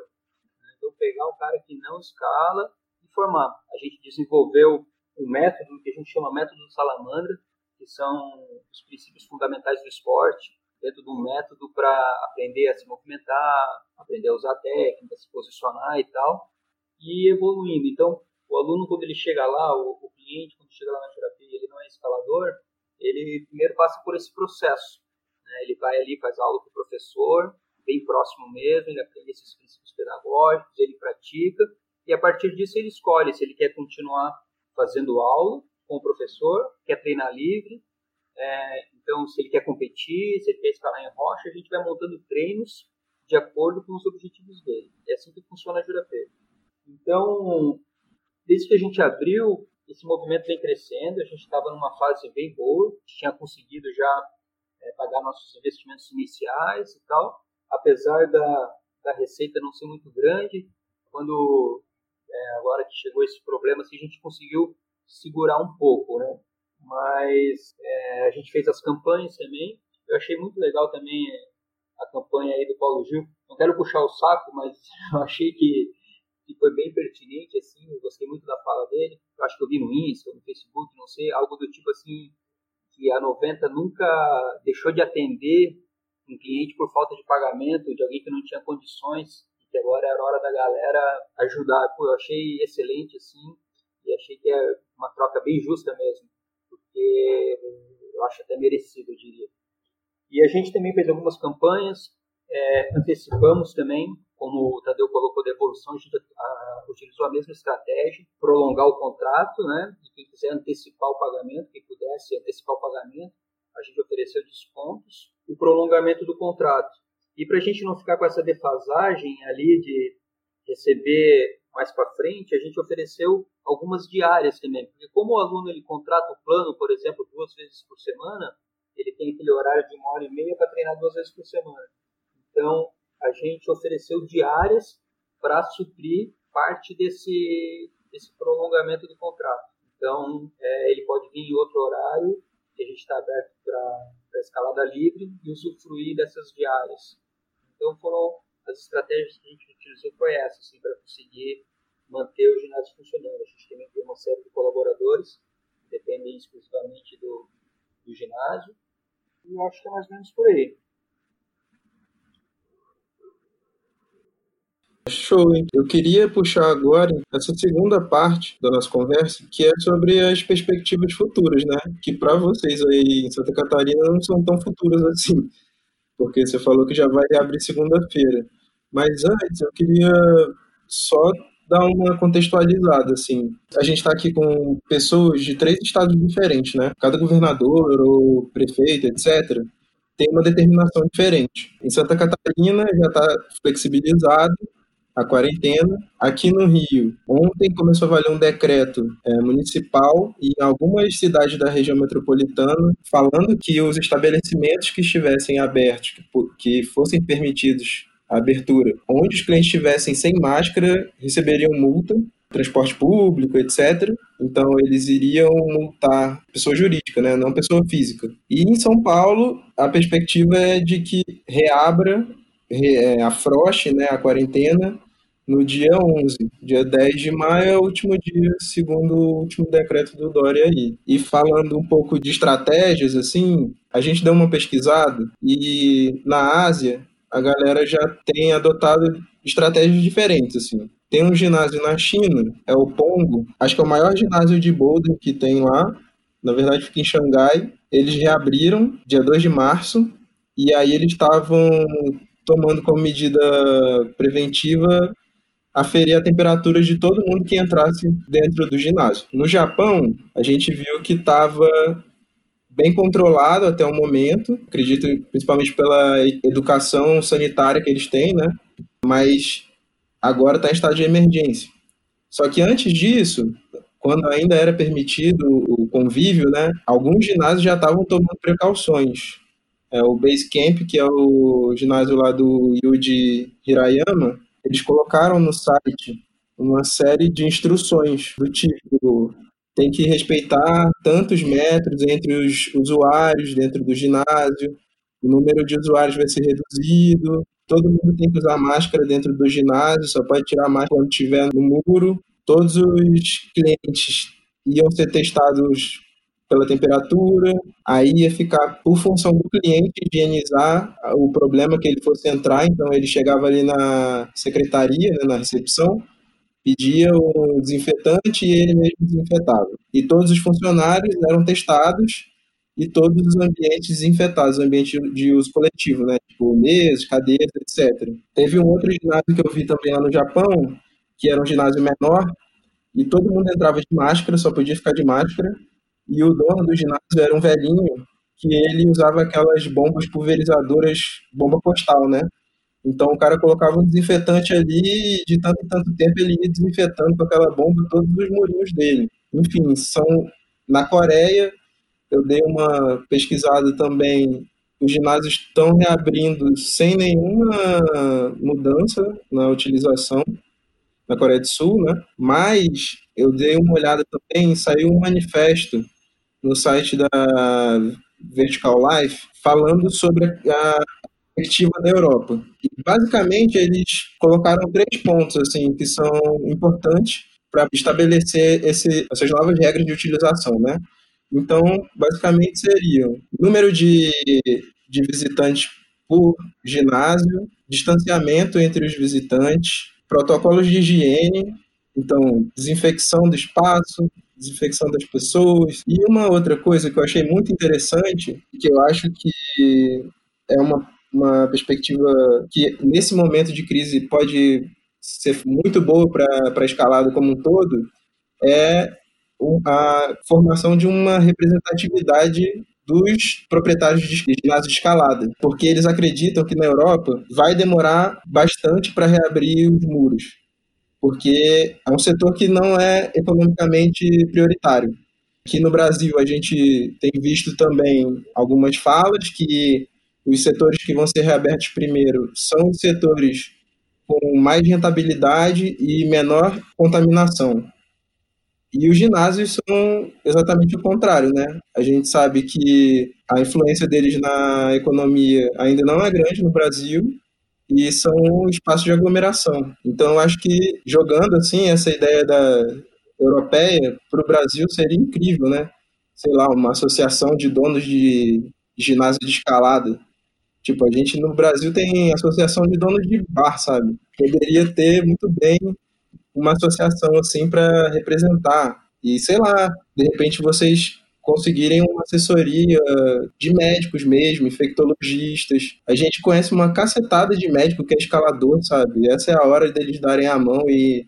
Né? Então pegar o cara que não escala e formar. A gente desenvolveu um método que a gente chama método salamandra, que são os princípios fundamentais do esporte. Dentro de um método para aprender a se movimentar, aprender a usar técnicas, se posicionar e tal, e evoluindo. Então, o aluno, quando ele chega lá, o, o cliente, quando chega lá na terapia, ele não é escalador, ele primeiro passa por esse processo. Né? Ele vai ali, faz aula com o professor, bem próximo mesmo, ele aprende esses princípios pedagógicos, ele pratica, e a partir disso ele escolhe se ele quer continuar fazendo aula com o professor, quer treinar livre, é, então se ele quer competir, se ele quer escalar em rocha, a gente vai montando treinos de acordo com os objetivos dele. É assim que funciona a Jurapê. Então, desde que a gente abriu, esse movimento vem crescendo, a gente estava numa fase bem boa, a gente tinha conseguido já é, pagar nossos investimentos iniciais e tal, apesar da, da receita não ser muito grande, quando é, agora que chegou esse problema, assim, a gente conseguiu segurar um pouco, né? Mas é, a gente fez as campanhas também. Eu achei muito legal também é, a campanha aí do Paulo Gil. Não quero puxar o saco, mas eu achei que, que foi bem pertinente, assim. Eu gostei muito da fala dele. Eu acho que eu vi no Insta, no Facebook, não sei, algo do tipo assim, que a 90 nunca deixou de atender um cliente por falta de pagamento, de alguém que não tinha condições que agora era hora da galera ajudar. Pô, eu achei excelente, assim, e achei que é uma troca bem justa mesmo, porque eu acho até merecido, eu diria. E a gente também fez algumas campanhas, é, antecipamos também, como o Tadeu colocou da a gente a, utilizou a mesma estratégia, prolongar o contrato, né? E quem quiser antecipar o pagamento, quem pudesse antecipar o pagamento, a gente ofereceu descontos. O prolongamento do contrato e para a gente não ficar com essa defasagem ali de receber mais para frente, a gente ofereceu algumas diárias também, porque como o aluno ele contrata o plano, por exemplo, duas vezes por semana, ele tem aquele horário de uma hora e meia para treinar duas vezes por semana. Então, a gente ofereceu diárias para suprir parte desse, desse prolongamento do contrato. Então, é, ele pode vir em outro horário, a gente está aberto para escalada livre e usufruir dessas diárias. Então foram as estratégias que a gente utilizou foi essa, assim, para conseguir manter o ginásio funcionando. A gente também tem uma série de colaboradores que dependem exclusivamente do, do ginásio. E eu acho que é mais ou menos por aí. Show, hein? Eu queria puxar agora essa segunda parte da nossa conversa, que é sobre as perspectivas futuras, né? Que para vocês aí em Santa Catarina não são tão futuras assim porque você falou que já vai abrir segunda-feira. Mas antes, eu queria só dar uma contextualizada, assim. A gente está aqui com pessoas de três estados diferentes, né? Cada governador ou prefeito, etc., tem uma determinação diferente. Em Santa Catarina já está flexibilizado, a quarentena. Aqui no Rio, ontem começou a valer um decreto é, municipal e em algumas cidades da região metropolitana falando que os estabelecimentos que estivessem abertos, que, que fossem permitidos a abertura, onde os clientes estivessem sem máscara, receberiam multa transporte público, etc. Então eles iriam multar pessoa jurídica, né, não pessoa física. E em São Paulo a perspectiva é de que reabra é, afrouxe né, a quarentena no dia 11. Dia 10 de maio é o último dia, segundo o último decreto do Dória aí. E falando um pouco de estratégias, assim, a gente deu uma pesquisada e na Ásia a galera já tem adotado estratégias diferentes, assim. Tem um ginásio na China, é o Pongo, acho que é o maior ginásio de bouldering que tem lá, na verdade fica em Xangai. Eles reabriram dia 2 de março, e aí eles estavam tomando como medida preventiva aferir a temperatura de todo mundo que entrasse dentro do ginásio. No Japão, a gente viu que estava bem controlado até o momento, acredito principalmente pela educação sanitária que eles têm, né? Mas agora está em estado de emergência. Só que antes disso, quando ainda era permitido o convívio, né? Alguns ginásios já estavam tomando precauções é, o Basecamp, que é o ginásio lá do Yuji Hirayama, eles colocaram no site uma série de instruções do tipo tem que respeitar tantos metros entre os usuários dentro do ginásio, o número de usuários vai ser reduzido, todo mundo tem que usar máscara dentro do ginásio, só pode tirar máscara quando estiver no muro, todos os clientes iam ser testados pela temperatura, aí ia ficar por função do cliente higienizar o problema que ele fosse entrar, então ele chegava ali na secretaria, né, na recepção, pedia o desinfetante e ele mesmo desinfetava. E todos os funcionários eram testados e todos os ambientes desinfetados, ambiente de uso coletivo, né? Tipo mesas, cadeiras, etc. Teve um outro ginásio que eu vi também lá no Japão, que era um ginásio menor, e todo mundo entrava de máscara, só podia ficar de máscara, e o dono do ginásio era um velhinho que ele usava aquelas bombas pulverizadoras, bomba postal, né? Então o cara colocava um desinfetante ali de tanto em tanto tempo ele ia desinfetando com aquela bomba todos os murinhos dele. Enfim, são na Coreia, eu dei uma pesquisada também, os ginásios estão reabrindo sem nenhuma mudança na utilização na Coreia do Sul, né? Mas eu dei uma olhada também, saiu um manifesto no site da Vertical Life falando sobre a perspectiva da Europa. E, basicamente, eles colocaram três pontos assim que são importantes para estabelecer esse, essas novas regras de utilização, né? Então, basicamente, seriam número de, de visitantes por ginásio, distanciamento entre os visitantes, protocolos de higiene, então, desinfecção do espaço, desinfecção das pessoas. E uma outra coisa que eu achei muito interessante, que eu acho que é uma, uma perspectiva que, nesse momento de crise, pode ser muito boa para a escalada como um todo, é a formação de uma representatividade dos proprietários de ginásio de escalada, porque eles acreditam que na Europa vai demorar bastante para reabrir os muros, porque é um setor que não é economicamente prioritário. Aqui no Brasil, a gente tem visto também algumas falas que os setores que vão ser reabertos primeiro são os setores com mais rentabilidade e menor contaminação. E os ginásios são exatamente o contrário, né? A gente sabe que a influência deles na economia ainda não é grande no Brasil e são espaços de aglomeração. Então, eu acho que jogando assim essa ideia da europeia para o Brasil seria incrível, né? Sei lá, uma associação de donos de ginásio de escalada. Tipo, a gente no Brasil tem associação de donos de bar, sabe? Poderia ter muito bem uma associação assim para representar. E sei lá, de repente vocês conseguirem uma assessoria de médicos mesmo, infectologistas. A gente conhece uma cacetada de médico que é escalador, sabe? Essa é a hora deles darem a mão e,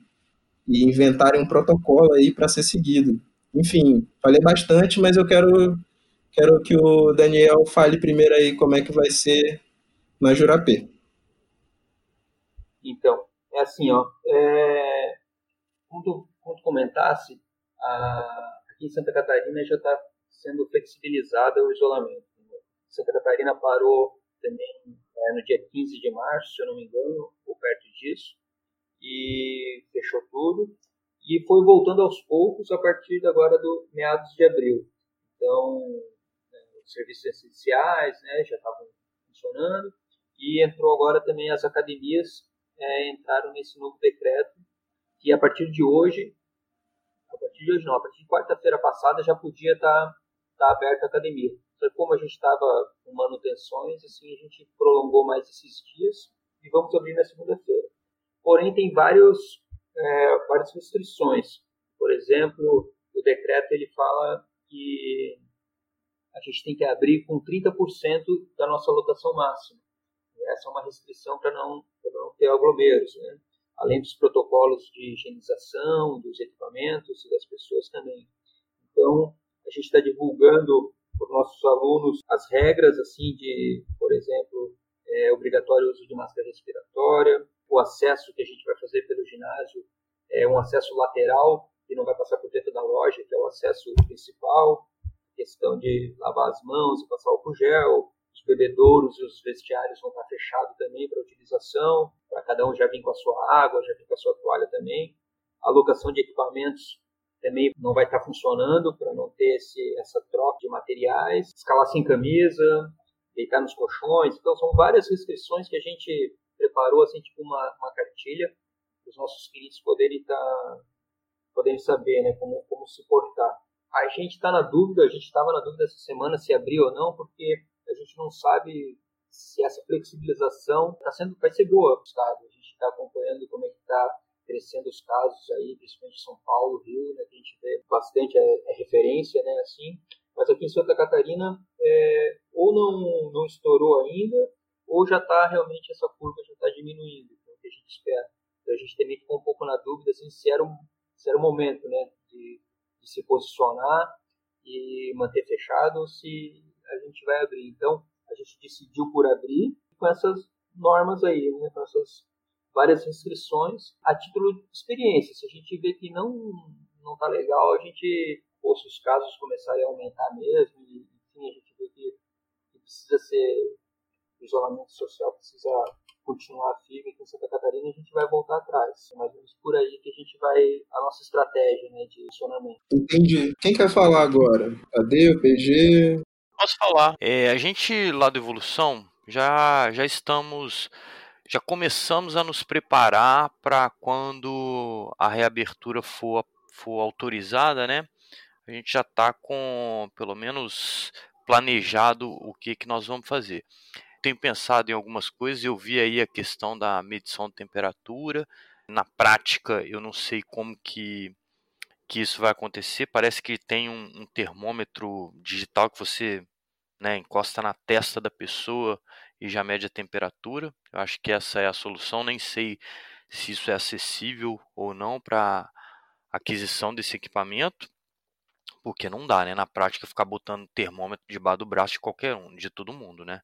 e inventarem um protocolo aí para ser seguido. Enfim, falei bastante, mas eu quero quero que o Daniel fale primeiro aí como é que vai ser na Jurapê. Então, é assim, ó, é, como tu comentasse, a, aqui em Santa Catarina já está sendo flexibilizada o isolamento. Santa Catarina parou também é, no dia 15 de março, se eu não me engano, ou perto disso, e fechou tudo. E foi voltando aos poucos a partir agora do meados de abril. Então, né, os serviços essenciais né, já estavam funcionando e entrou agora também as academias é, entraram nesse novo decreto que a partir de hoje, a partir de hoje não, a partir de quarta-feira passada já podia estar tá, tá aberta a academia. Só que como a gente estava com manutenções, assim, a gente prolongou mais esses dias e vamos abrir na segunda-feira. Porém, tem vários, é, várias restrições. Por exemplo, o decreto ele fala que a gente tem que abrir com 30% da nossa lotação máxima. Essa é uma restrição para não, não ter aglomeros, né? Além dos protocolos de higienização, dos equipamentos e das pessoas também. Então, a gente está divulgando para os nossos alunos as regras, assim, de, por exemplo, é obrigatório o uso de máscara respiratória, o acesso que a gente vai fazer pelo ginásio é um acesso lateral, que não vai passar por dentro da loja, que é o acesso principal, questão de lavar as mãos e passar álcool gel, os bebedouros e os vestiários vão estar fechados também para utilização, para cada um já vir com a sua água, já vir com a sua toalha também. A alocação de equipamentos também não vai estar funcionando para não ter esse, essa troca de materiais. Escalar sem camisa, deitar nos colchões. Então, são várias restrições que a gente preparou, assim, tipo uma, uma cartilha, para os nossos clientes poderem, estar, poderem saber né, como, como se portar. A gente está na dúvida, a gente estava na dúvida essa semana se abrir ou não, porque a gente não sabe se essa flexibilização está sendo, vai ser boa para o Estado. A gente está acompanhando como é que está crescendo os casos aí, principalmente São Paulo, Rio, né, que a gente vê bastante, é, é referência, né, assim. Mas aqui em Santa Catarina, é, ou não, não estourou ainda, ou já está realmente essa curva já está diminuindo, então, é o que a gente espera. Então, a gente também ficou um pouco na dúvida assim, se, era um, se era o momento né, de, de se posicionar e manter fechado ou se a gente vai abrir. Então, a gente decidiu por abrir com essas normas aí, né, com essas várias restrições a título de experiência. Se a gente vê que não não tá legal, a gente ou se os casos começarem a aumentar mesmo, e, enfim, a gente vê que, que precisa ser isolamento social precisa continuar firme aqui em Santa Catarina, a gente vai voltar atrás. É mais ou menos por aí que a gente vai, a nossa estratégia né, de funcionamento. Entendi. Quem quer falar agora? AD, PG? Posso falar. É, a gente lá do Evolução já, já estamos já começamos a nos preparar para quando a reabertura for, for autorizada, né? A gente já está com pelo menos planejado o que, que nós vamos fazer tenho pensado em algumas coisas. Eu vi aí a questão da medição de temperatura. Na prática, eu não sei como que, que isso vai acontecer. Parece que tem um, um termômetro digital que você né, encosta na testa da pessoa e já mede a temperatura. Eu acho que essa é a solução. Nem sei se isso é acessível ou não para aquisição desse equipamento, porque não dá, né? Na prática, ficar botando termômetro debaixo do braço de qualquer um, de todo mundo, né?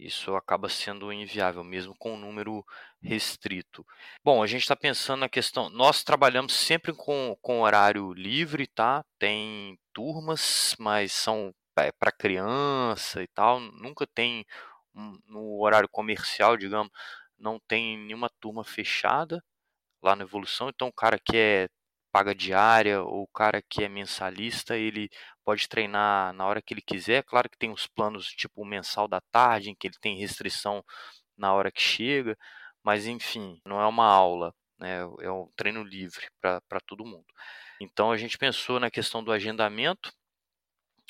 Isso acaba sendo inviável, mesmo com um número restrito. Bom, a gente está pensando na questão. Nós trabalhamos sempre com, com horário livre, tá? Tem turmas, mas são é, para criança e tal. Nunca tem um, no horário comercial, digamos, não tem nenhuma turma fechada lá na evolução. Então, o cara que é paga diária ou o cara que é mensalista, ele pode treinar na hora que ele quiser. Claro que tem os planos tipo mensal da tarde, em que ele tem restrição na hora que chega, mas enfim, não é uma aula, né? é um treino livre para todo mundo. Então a gente pensou na questão do agendamento.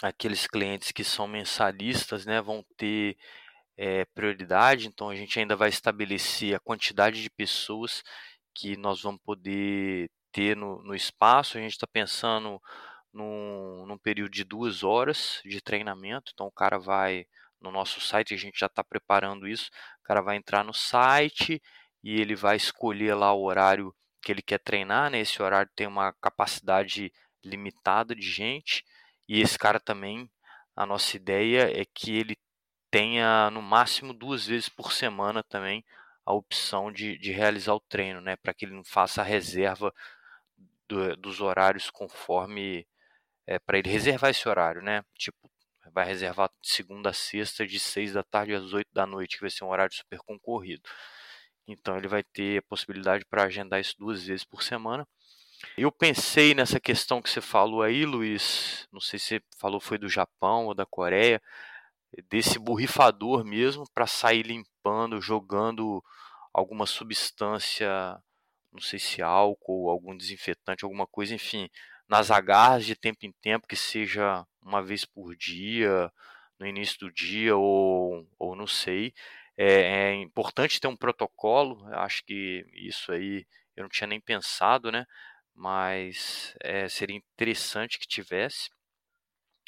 Aqueles clientes que são mensalistas né, vão ter é, prioridade, então a gente ainda vai estabelecer a quantidade de pessoas que nós vamos poder ter no, no espaço. A gente está pensando num, num período de duas horas de treinamento. Então o cara vai no nosso site, a gente já está preparando isso. O cara vai entrar no site e ele vai escolher lá o horário que ele quer treinar. Né? Esse horário tem uma capacidade limitada de gente. E esse cara também, a nossa ideia é que ele tenha no máximo duas vezes por semana também a opção de, de realizar o treino, né? Para que ele não faça a reserva do, dos horários conforme é, para ele reservar esse horário, né? Tipo, vai reservar segunda a sexta de 6 da tarde às 8 da noite, que vai ser um horário super concorrido. Então ele vai ter a possibilidade para agendar isso duas vezes por semana. Eu pensei nessa questão que você falou aí, Luiz, não sei se você falou foi do Japão ou da Coreia, desse borrifador mesmo para sair limpando, jogando alguma substância não sei se álcool, algum desinfetante, alguma coisa, enfim, nas agarras de tempo em tempo, que seja uma vez por dia, no início do dia ou, ou não sei. É, é importante ter um protocolo, acho que isso aí eu não tinha nem pensado, né? Mas é, seria interessante que tivesse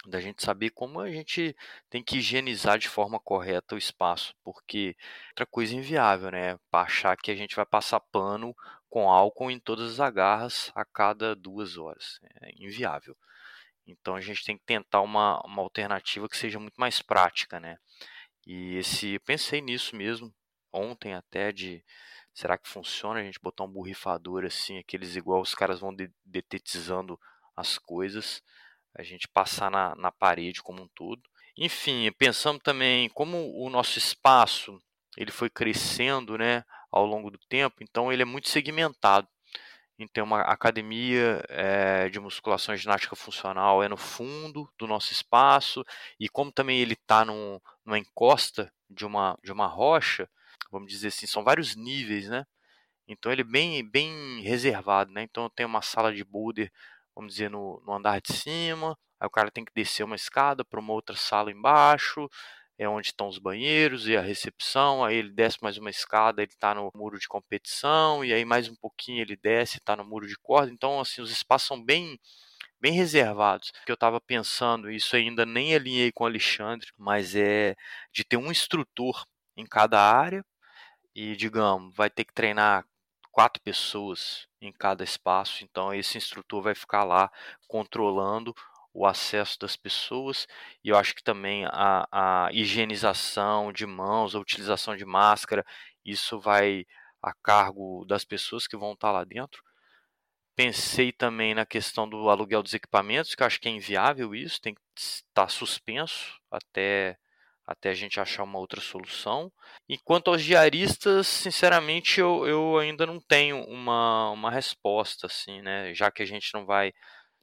da gente saber como a gente tem que higienizar de forma correta o espaço, porque outra coisa inviável, né? Achar que a gente vai passar pano com álcool em todas as agarras a cada duas horas. É inviável. Então a gente tem que tentar uma, uma alternativa que seja muito mais prática, né? E esse, eu pensei nisso mesmo ontem até de será que funciona a gente botar um borrifador assim, aqueles igual os caras vão de, detetizando as coisas, a gente passar na, na parede como um todo. Enfim, pensamos também como o nosso espaço ele foi crescendo, né? Ao longo do tempo, então ele é muito segmentado. Então, uma academia é, de musculação e ginástica funcional é no fundo do nosso espaço, e como também ele está numa encosta de uma, de uma rocha, vamos dizer assim, são vários níveis, né? Então ele é bem, bem reservado, né? Então tem uma sala de boulder vamos dizer, no, no andar de cima, aí o cara tem que descer uma escada para uma outra sala embaixo, é onde estão os banheiros e a recepção, aí ele desce mais uma escada, ele está no muro de competição, e aí mais um pouquinho ele desce, está no muro de corda, então assim, os espaços são bem bem reservados. Que eu estava pensando, isso ainda nem alinhei com o Alexandre, mas é de ter um instrutor em cada área e, digamos, vai ter que treinar quatro pessoas em cada espaço, então esse instrutor vai ficar lá controlando o acesso das pessoas e eu acho que também a, a higienização de mãos, a utilização de máscara, isso vai a cargo das pessoas que vão estar lá dentro. Pensei também na questão do aluguel dos equipamentos, que acho que é inviável isso, tem que estar suspenso até, até a gente achar uma outra solução. E quanto aos diaristas, sinceramente, eu, eu ainda não tenho uma, uma resposta, assim, né? Já que a gente não vai.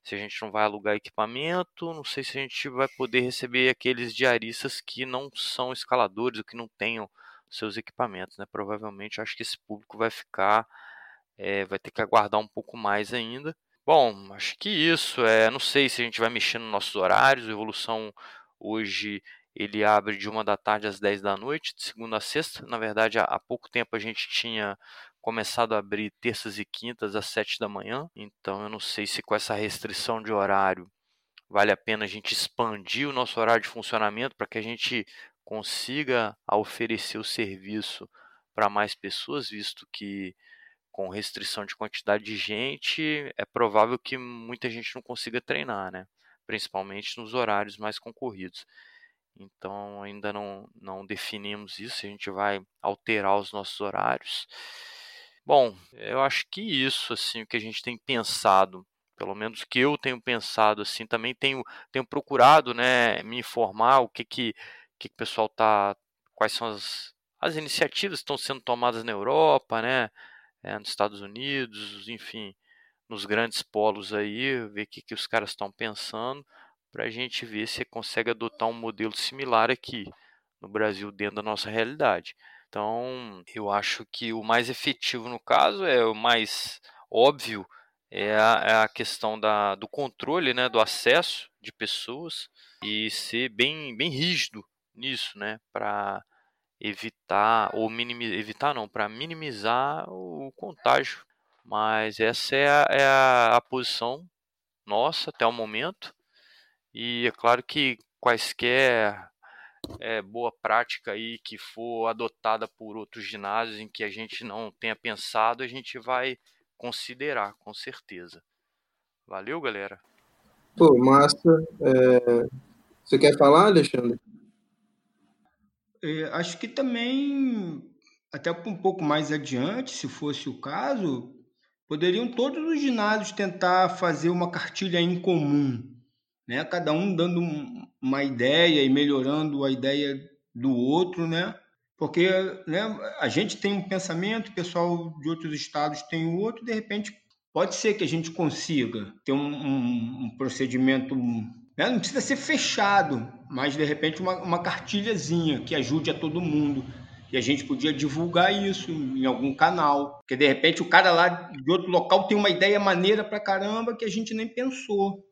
Se a gente não vai alugar equipamento, não sei se a gente vai poder receber aqueles diaristas que não são escaladores ou que não tenham seus equipamentos, né? Provavelmente acho que esse público vai ficar é, vai ter que aguardar um pouco mais ainda. Bom, acho que isso. É, não sei se a gente vai mexer nos nossos horários. A Evolução hoje ele abre de uma da tarde às 10 da noite, de segunda a sexta. Na verdade, há pouco tempo a gente tinha começado a abrir terças e quintas às 7 da manhã. Então eu não sei se com essa restrição de horário vale a pena a gente expandir o nosso horário de funcionamento para que a gente consiga oferecer o serviço para mais pessoas, visto que com restrição de quantidade de gente, é provável que muita gente não consiga treinar, né? Principalmente nos horários mais concorridos. Então ainda não, não definimos isso, a gente vai alterar os nossos horários. Bom, eu acho que isso, assim, o que a gente tem pensado, pelo menos que eu tenho pensado, assim, também tenho, tenho procurado, né, me informar o que que, que, que o pessoal tá, quais são as, as iniciativas que estão sendo tomadas na Europa, né, é, nos Estados Unidos, enfim, nos grandes polos aí, ver o que, que os caras estão pensando, para a gente ver se consegue adotar um modelo similar aqui no Brasil, dentro da nossa realidade. Então, eu acho que o mais efetivo no caso é o mais óbvio é a, é a questão da, do controle, né, do acesso de pessoas e ser bem, bem rígido nisso, né, para evitar ou minimizar, evitar não, para minimizar o contágio. Mas essa é a, é a, a posição nossa até o momento. E é claro que quaisquer é, boa prática aí que for adotada por outros ginásios em que a gente não tenha pensado, a gente vai considerar, com certeza. Valeu, galera? Pô, massa. É... Você quer falar, Alexandre? É, acho que também, até um pouco mais adiante, se fosse o caso, poderiam todos os ginásios tentar fazer uma cartilha em comum, né? Cada um dando uma ideia e melhorando a ideia do outro, né? Porque né, a gente tem um pensamento, o pessoal de outros estados tem o outro, de repente pode ser que a gente consiga ter um, um, um procedimento né? Não precisa ser fechado, mas de repente uma, uma cartilhazinha que ajude a todo mundo. E a gente podia divulgar isso em algum canal. Porque de repente o cara lá de outro local tem uma ideia maneira pra caramba que a gente nem pensou.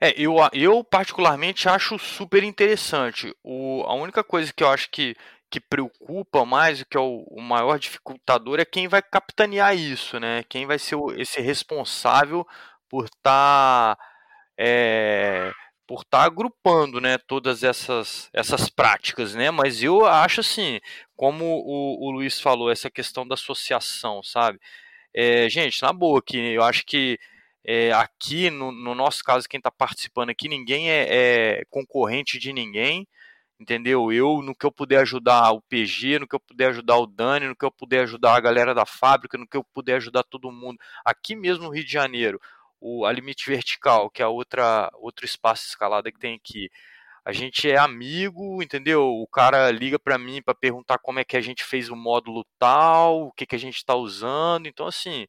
É, eu, eu particularmente acho super interessante. O, a única coisa que eu acho que, que preocupa mais, que é o, o maior dificultador, é quem vai capitanear isso, né? Quem vai ser o, esse responsável por estar tá, é, por estar tá agrupando né, todas essas, essas práticas, né? Mas eu acho assim, como o, o Luiz falou, essa questão da associação, sabe? É, gente, na boa, que eu acho que é, aqui, no, no, nosso caso, quem está participando aqui, ninguém é, é, concorrente de ninguém, entendeu? Eu, no que eu puder ajudar o PG, no que eu puder ajudar o Dani, no que eu puder ajudar a galera da fábrica, no que eu puder ajudar todo mundo, aqui mesmo no Rio de Janeiro, o, a limite vertical, que é outra, outro espaço escalada que tem aqui. A gente é amigo, entendeu? O cara liga para mim para perguntar como é que a gente fez o módulo tal, o que, que a gente está usando. Então, assim,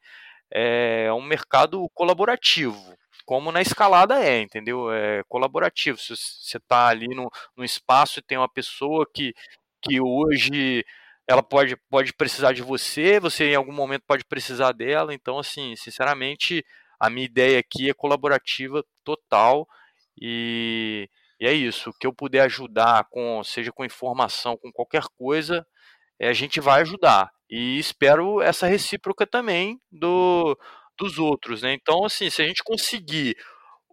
é um mercado colaborativo, como na escalada é, entendeu? É colaborativo. Se você está ali no, no espaço e tem uma pessoa que, que hoje ela pode, pode precisar de você, você em algum momento pode precisar dela. Então, assim, sinceramente, a minha ideia aqui é colaborativa total e, e é isso. O que eu puder ajudar, com, seja com informação, com qualquer coisa, é, a gente vai ajudar. E espero essa recíproca também do, dos outros. Né? Então, assim, se a gente conseguir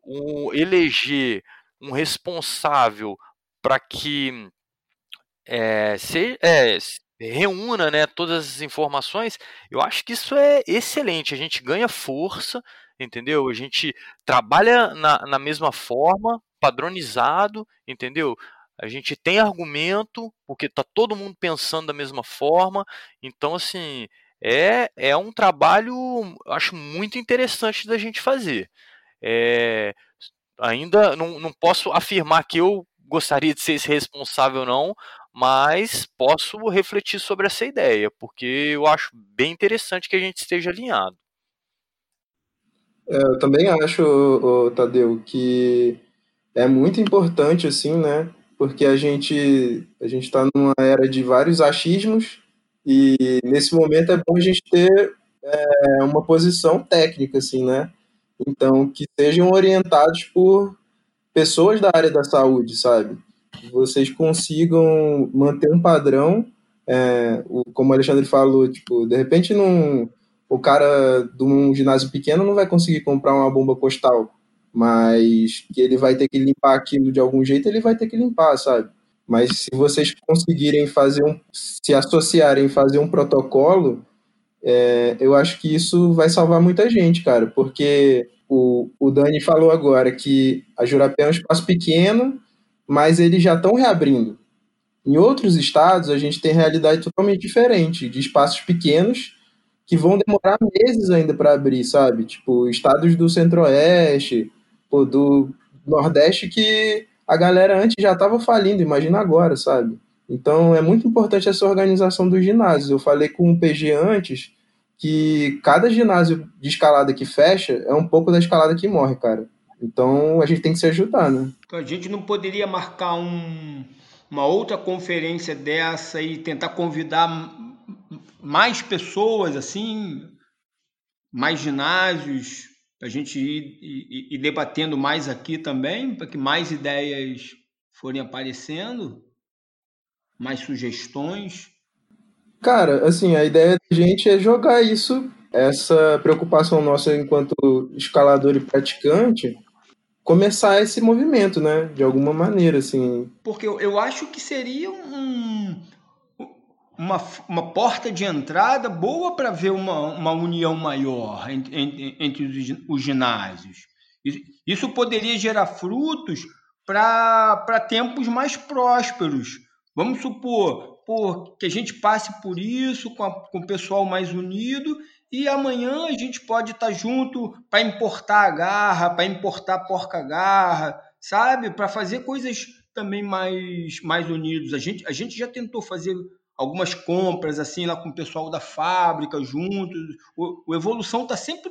um, eleger um responsável para que é, se, é, reúna né, todas as informações, eu acho que isso é excelente. A gente ganha força, entendeu? A gente trabalha na, na mesma forma, padronizado, entendeu? A gente tem argumento, porque está todo mundo pensando da mesma forma. Então, assim, é, é um trabalho, acho muito interessante da gente fazer. É, ainda não, não posso afirmar que eu gostaria de ser esse responsável, não, mas posso refletir sobre essa ideia, porque eu acho bem interessante que a gente esteja alinhado. É, eu também acho, Tadeu, que é muito importante, assim, né? Porque a gente a gente está numa era de vários achismos e nesse momento é bom a gente ter é, uma posição técnica, assim, né? Então, que sejam orientados por pessoas da área da saúde, sabe? vocês consigam manter um padrão, é, o, como o Alexandre falou, tipo, de repente não, o cara de um ginásio pequeno não vai conseguir comprar uma bomba postal, mas que ele vai ter que limpar aquilo de algum jeito, ele vai ter que limpar, sabe? Mas se vocês conseguirem fazer um, se associarem, fazer um protocolo, é, eu acho que isso vai salvar muita gente, cara, porque o, o Dani falou agora que a Jurapé é um espaço pequeno, mas eles já estão reabrindo. Em outros estados, a gente tem realidade totalmente diferente, de espaços pequenos que vão demorar meses ainda para abrir, sabe? Tipo, estados do Centro-Oeste, do Nordeste, que a galera antes já estava falindo, imagina agora, sabe? Então é muito importante essa organização dos ginásios. Eu falei com o PG antes que cada ginásio de escalada que fecha é um pouco da escalada que morre, cara. Então a gente tem que se ajudar, né? Então a gente não poderia marcar um, uma outra conferência dessa e tentar convidar mais pessoas, assim, mais ginásios, a gente ir, ir, ir, debatendo mais aqui também, para que mais ideias forem aparecendo, mais sugestões. Cara, assim, a ideia da gente é jogar isso, essa preocupação nossa enquanto escalador e praticante, começar esse movimento, né? De alguma maneira, assim. Porque eu, eu acho que seria um, uma, uma porta de entrada boa para ver uma, uma união maior entre, entre, os, os ginásios. Isso poderia gerar frutos para tempos mais prósperos. Vamos supor por, que a gente passe por isso com, a, com o pessoal mais unido e amanhã a gente pode estar tá junto para importar a garra, para importar porca garra, sabe? Para fazer coisas também mais, mais unidos. A gente, a gente já tentou fazer algumas compras assim lá com o pessoal da fábrica juntos. O, o Evolução está sempre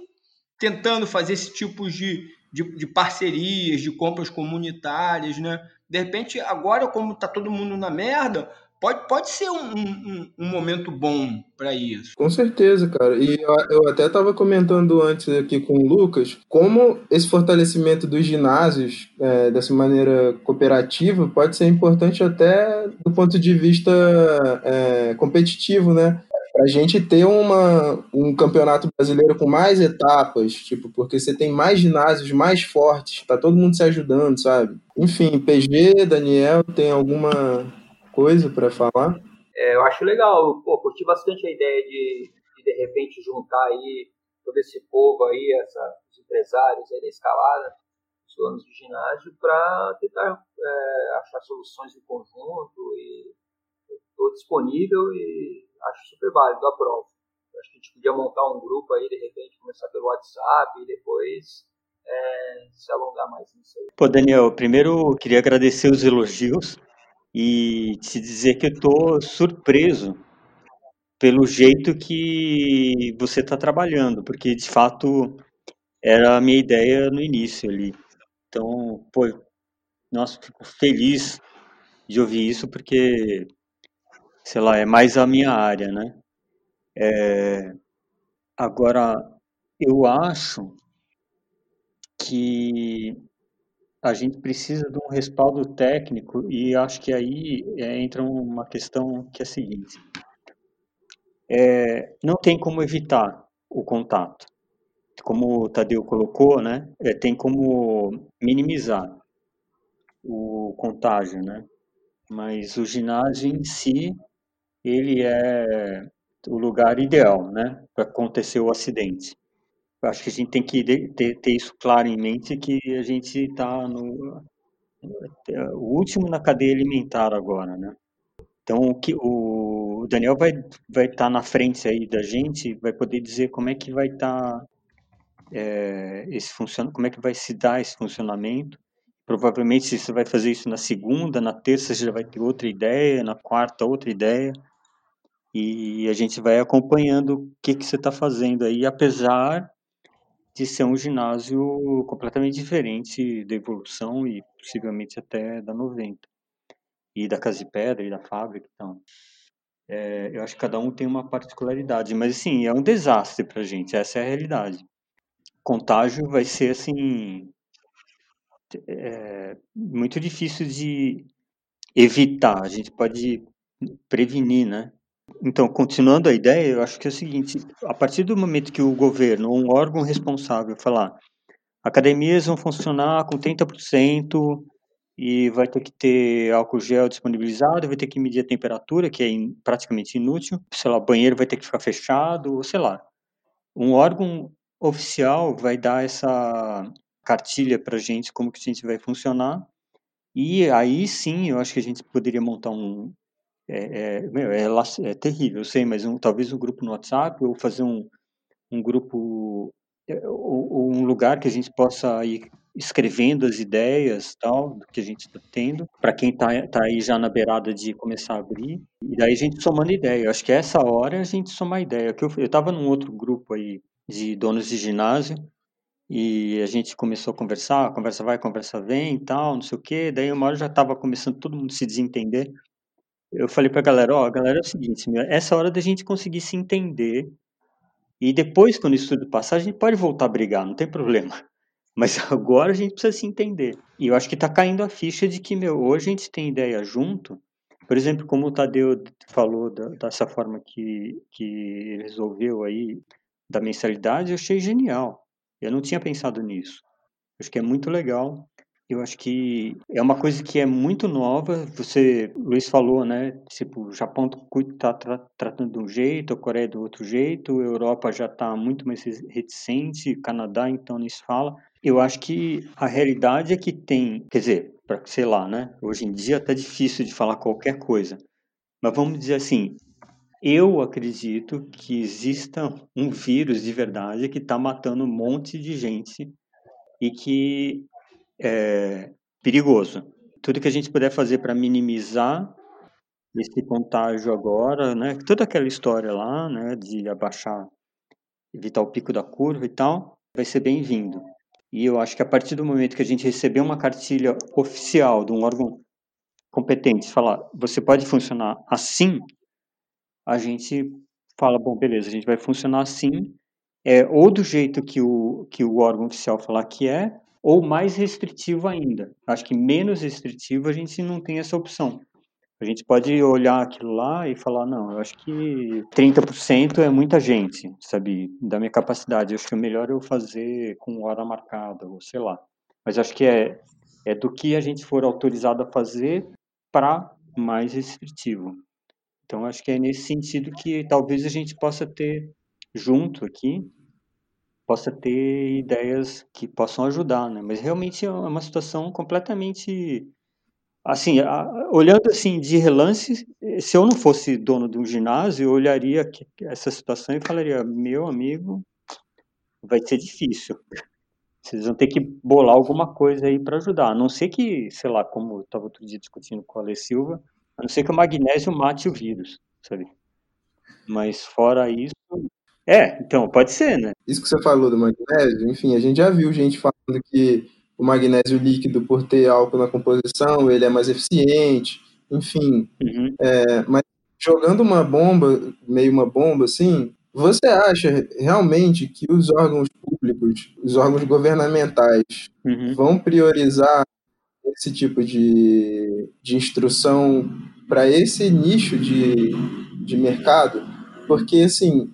tentando fazer esse tipo de, de, de, parcerias, de compras comunitárias, né? De repente, agora, como está todo mundo na merda, pode, pode ser um, um, um momento bom para isso. Com certeza, cara. E eu, eu até estava comentando antes aqui com o Lucas como esse fortalecimento dos ginásios é, dessa maneira cooperativa pode ser importante até do ponto de vista é, competitivo, né? Para a gente ter uma, um campeonato brasileiro com mais etapas, tipo, porque você tem mais ginásios mais fortes, tá todo mundo se ajudando, sabe? Enfim, PG, Daniel, tem alguma coisa para falar? É, eu acho legal, pô, curti bastante a ideia de, de, de repente juntar aí todo esse povo aí, essa, os empresários aí da escalada, os donos de ginásio, para tentar é, achar soluções em conjunto e estou disponível e acho super válido, aprovo. Acho que a gente podia montar um grupo aí, de repente, começar pelo WhatsApp e depois é, se alongar mais nisso aí. Pô, Daniel, primeiro queria agradecer os elogios e te dizer que eu estou surpreso pelo jeito que você está trabalhando, porque de fato era a minha ideia no início ali. Então, pô, nossa, fico feliz de ouvir isso, porque sei lá, é mais a minha área, né? É, agora, eu acho que a gente precisa de um respaldo técnico e acho que aí é, entra uma questão que é a seguinte: é, não tem como evitar o contato, como o Tadeu colocou, né? É, tem como minimizar o contágio, né? Mas o ginásio em si, ele é o lugar ideal, né? Para acontecer o acidente. Acho que a gente tem que ter, ter isso claro em mente que a gente está no o último na cadeia alimentar agora, né? Então o que o Daniel vai vai estar tá na frente aí da gente, vai poder dizer como é que vai estar tá, é, esse funciona, como é que vai se dar esse funcionamento. Provavelmente você vai fazer isso na segunda, na terça você já vai ter outra ideia, na quarta outra ideia. E a gente vai acompanhando o que, que você está fazendo aí, apesar de ser um ginásio completamente diferente da evolução e possivelmente até da 90. E da Casa de Pedra e da fábrica. Então, é, eu acho que cada um tem uma particularidade, mas assim, é um desastre para a gente, essa é a realidade. Contágio vai ser assim. É, muito difícil de evitar, a gente pode prevenir, né? Então, continuando a ideia, eu acho que é o seguinte: a partir do momento que o governo ou um órgão responsável falar academias vão funcionar com 30% e vai ter que ter álcool gel disponibilizado, vai ter que medir a temperatura, que é in, praticamente inútil, sei lá, o banheiro vai ter que ficar fechado, sei lá. Um órgão oficial vai dar essa cartilha para a gente como que a gente vai funcionar e aí sim eu acho que a gente poderia montar um, é, é, meu, é, é, terrível, eu sei, mas um, talvez um grupo no WhatsApp ou fazer um, um grupo é, ou, ou, um lugar que a gente possa ir escrevendo as ideias tal do que a gente está tendo para quem está tá aí já na beirada de começar a abrir e daí a gente somando ideia. Eu acho que essa hora a gente somar ideia. Que eu estava num outro grupo aí de donos de ginásio e a gente começou a conversar, conversa vai, conversa vem tal, não sei o quê. Daí uma hora já estava começando todo mundo se desentender eu falei pra galera, ó, galera, é o seguinte, essa hora da gente conseguir se entender, e depois, quando isso tudo passar, a gente pode voltar a brigar, não tem problema. Mas agora a gente precisa se entender. E eu acho que tá caindo a ficha de que, meu, hoje a gente tem ideia junto. Por exemplo, como o Tadeu falou da, dessa forma que, que resolveu aí da mensalidade, eu achei genial. Eu não tinha pensado nisso. Acho que é muito legal. Eu acho que é uma coisa que é muito nova. Você, Luiz falou, né? Tipo, o Japão está tra tratando de um jeito, a Coreia do outro jeito, a Europa já está muito mais reticente, Canadá então nem se fala. Eu acho que a realidade é que tem, quer dizer, para sei lá, né? Hoje em dia está difícil de falar qualquer coisa, mas vamos dizer assim, eu acredito que exista um vírus de verdade que está matando um monte de gente e que é perigoso. Tudo que a gente puder fazer para minimizar esse contágio agora, né? Toda aquela história lá, né, de abaixar, evitar o pico da curva e tal, vai ser bem-vindo. E eu acho que a partir do momento que a gente receber uma cartilha oficial de um órgão competente, falar, você pode funcionar assim, a gente fala, bom, beleza, a gente vai funcionar assim, é, ou do jeito que o, que o órgão oficial falar que é, ou mais restritivo ainda. Acho que menos restritivo a gente não tem essa opção. A gente pode olhar aquilo lá e falar, não, eu acho que 30% é muita gente, sabe, da minha capacidade. Eu acho que é melhor eu fazer com hora marcada, ou sei lá. Mas acho que é, é do que a gente for autorizado a fazer para mais restritivo. Então, acho que é nesse sentido que talvez a gente possa ter junto aqui possa ter ideias que possam ajudar, né? Mas realmente é uma situação completamente assim, a, olhando assim de relance, se eu não fosse dono de um ginásio, eu olharia essa situação e falaria: meu amigo, vai ser difícil. Vocês vão ter que bolar alguma coisa aí para ajudar. A não ser que, sei lá, como eu estava outro dia discutindo com a Ale Silva, a não ser que o magnésio mate o vírus, sabe? Mas fora isso, é, então, pode ser, né? Isso que você falou do magnésio, enfim, a gente já viu gente falando que o magnésio líquido, por ter álcool na composição, ele é mais eficiente, enfim. Uhum. É, mas jogando uma bomba, meio uma bomba assim, você acha realmente que os órgãos públicos, os órgãos governamentais, Uhum. vão priorizar esse tipo de, de instrução para esse nicho de, de mercado? Porque, assim,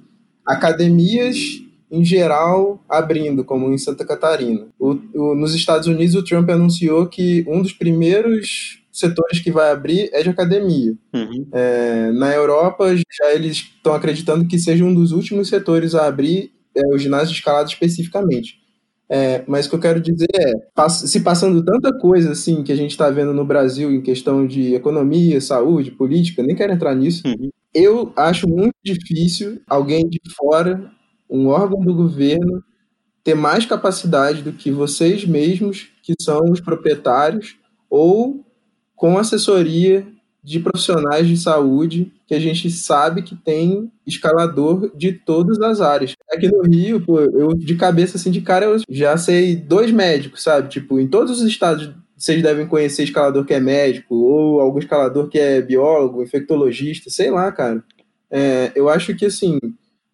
academias em geral abrindo, como em Santa Catarina. O, o, nos Estados Unidos, o Trump anunciou que um dos primeiros setores que vai abrir é de academia. Uhum. É, na Europa, já eles estão acreditando que seja um dos últimos setores a abrir é, o ginásio de escalada especificamente. É, mas o que eu quero dizer é, se passando tanta coisa assim que a gente está vendo no Brasil em questão de economia, saúde, política, nem quero entrar nisso, Uhum. Eu acho muito difícil alguém de fora, um órgão do governo, ter mais capacidade do que vocês mesmos, que são os proprietários, ou com assessoria de profissionais de saúde que a gente sabe que tem escalador de todas as áreas. Aqui no Rio, pô, eu de cabeça assim de cara eu já sei dois médicos, sabe? Tipo, em todos os estados vocês devem conhecer escalador que é médico ou algum escalador que é biólogo, infectologista, sei lá, cara. É, eu acho que assim,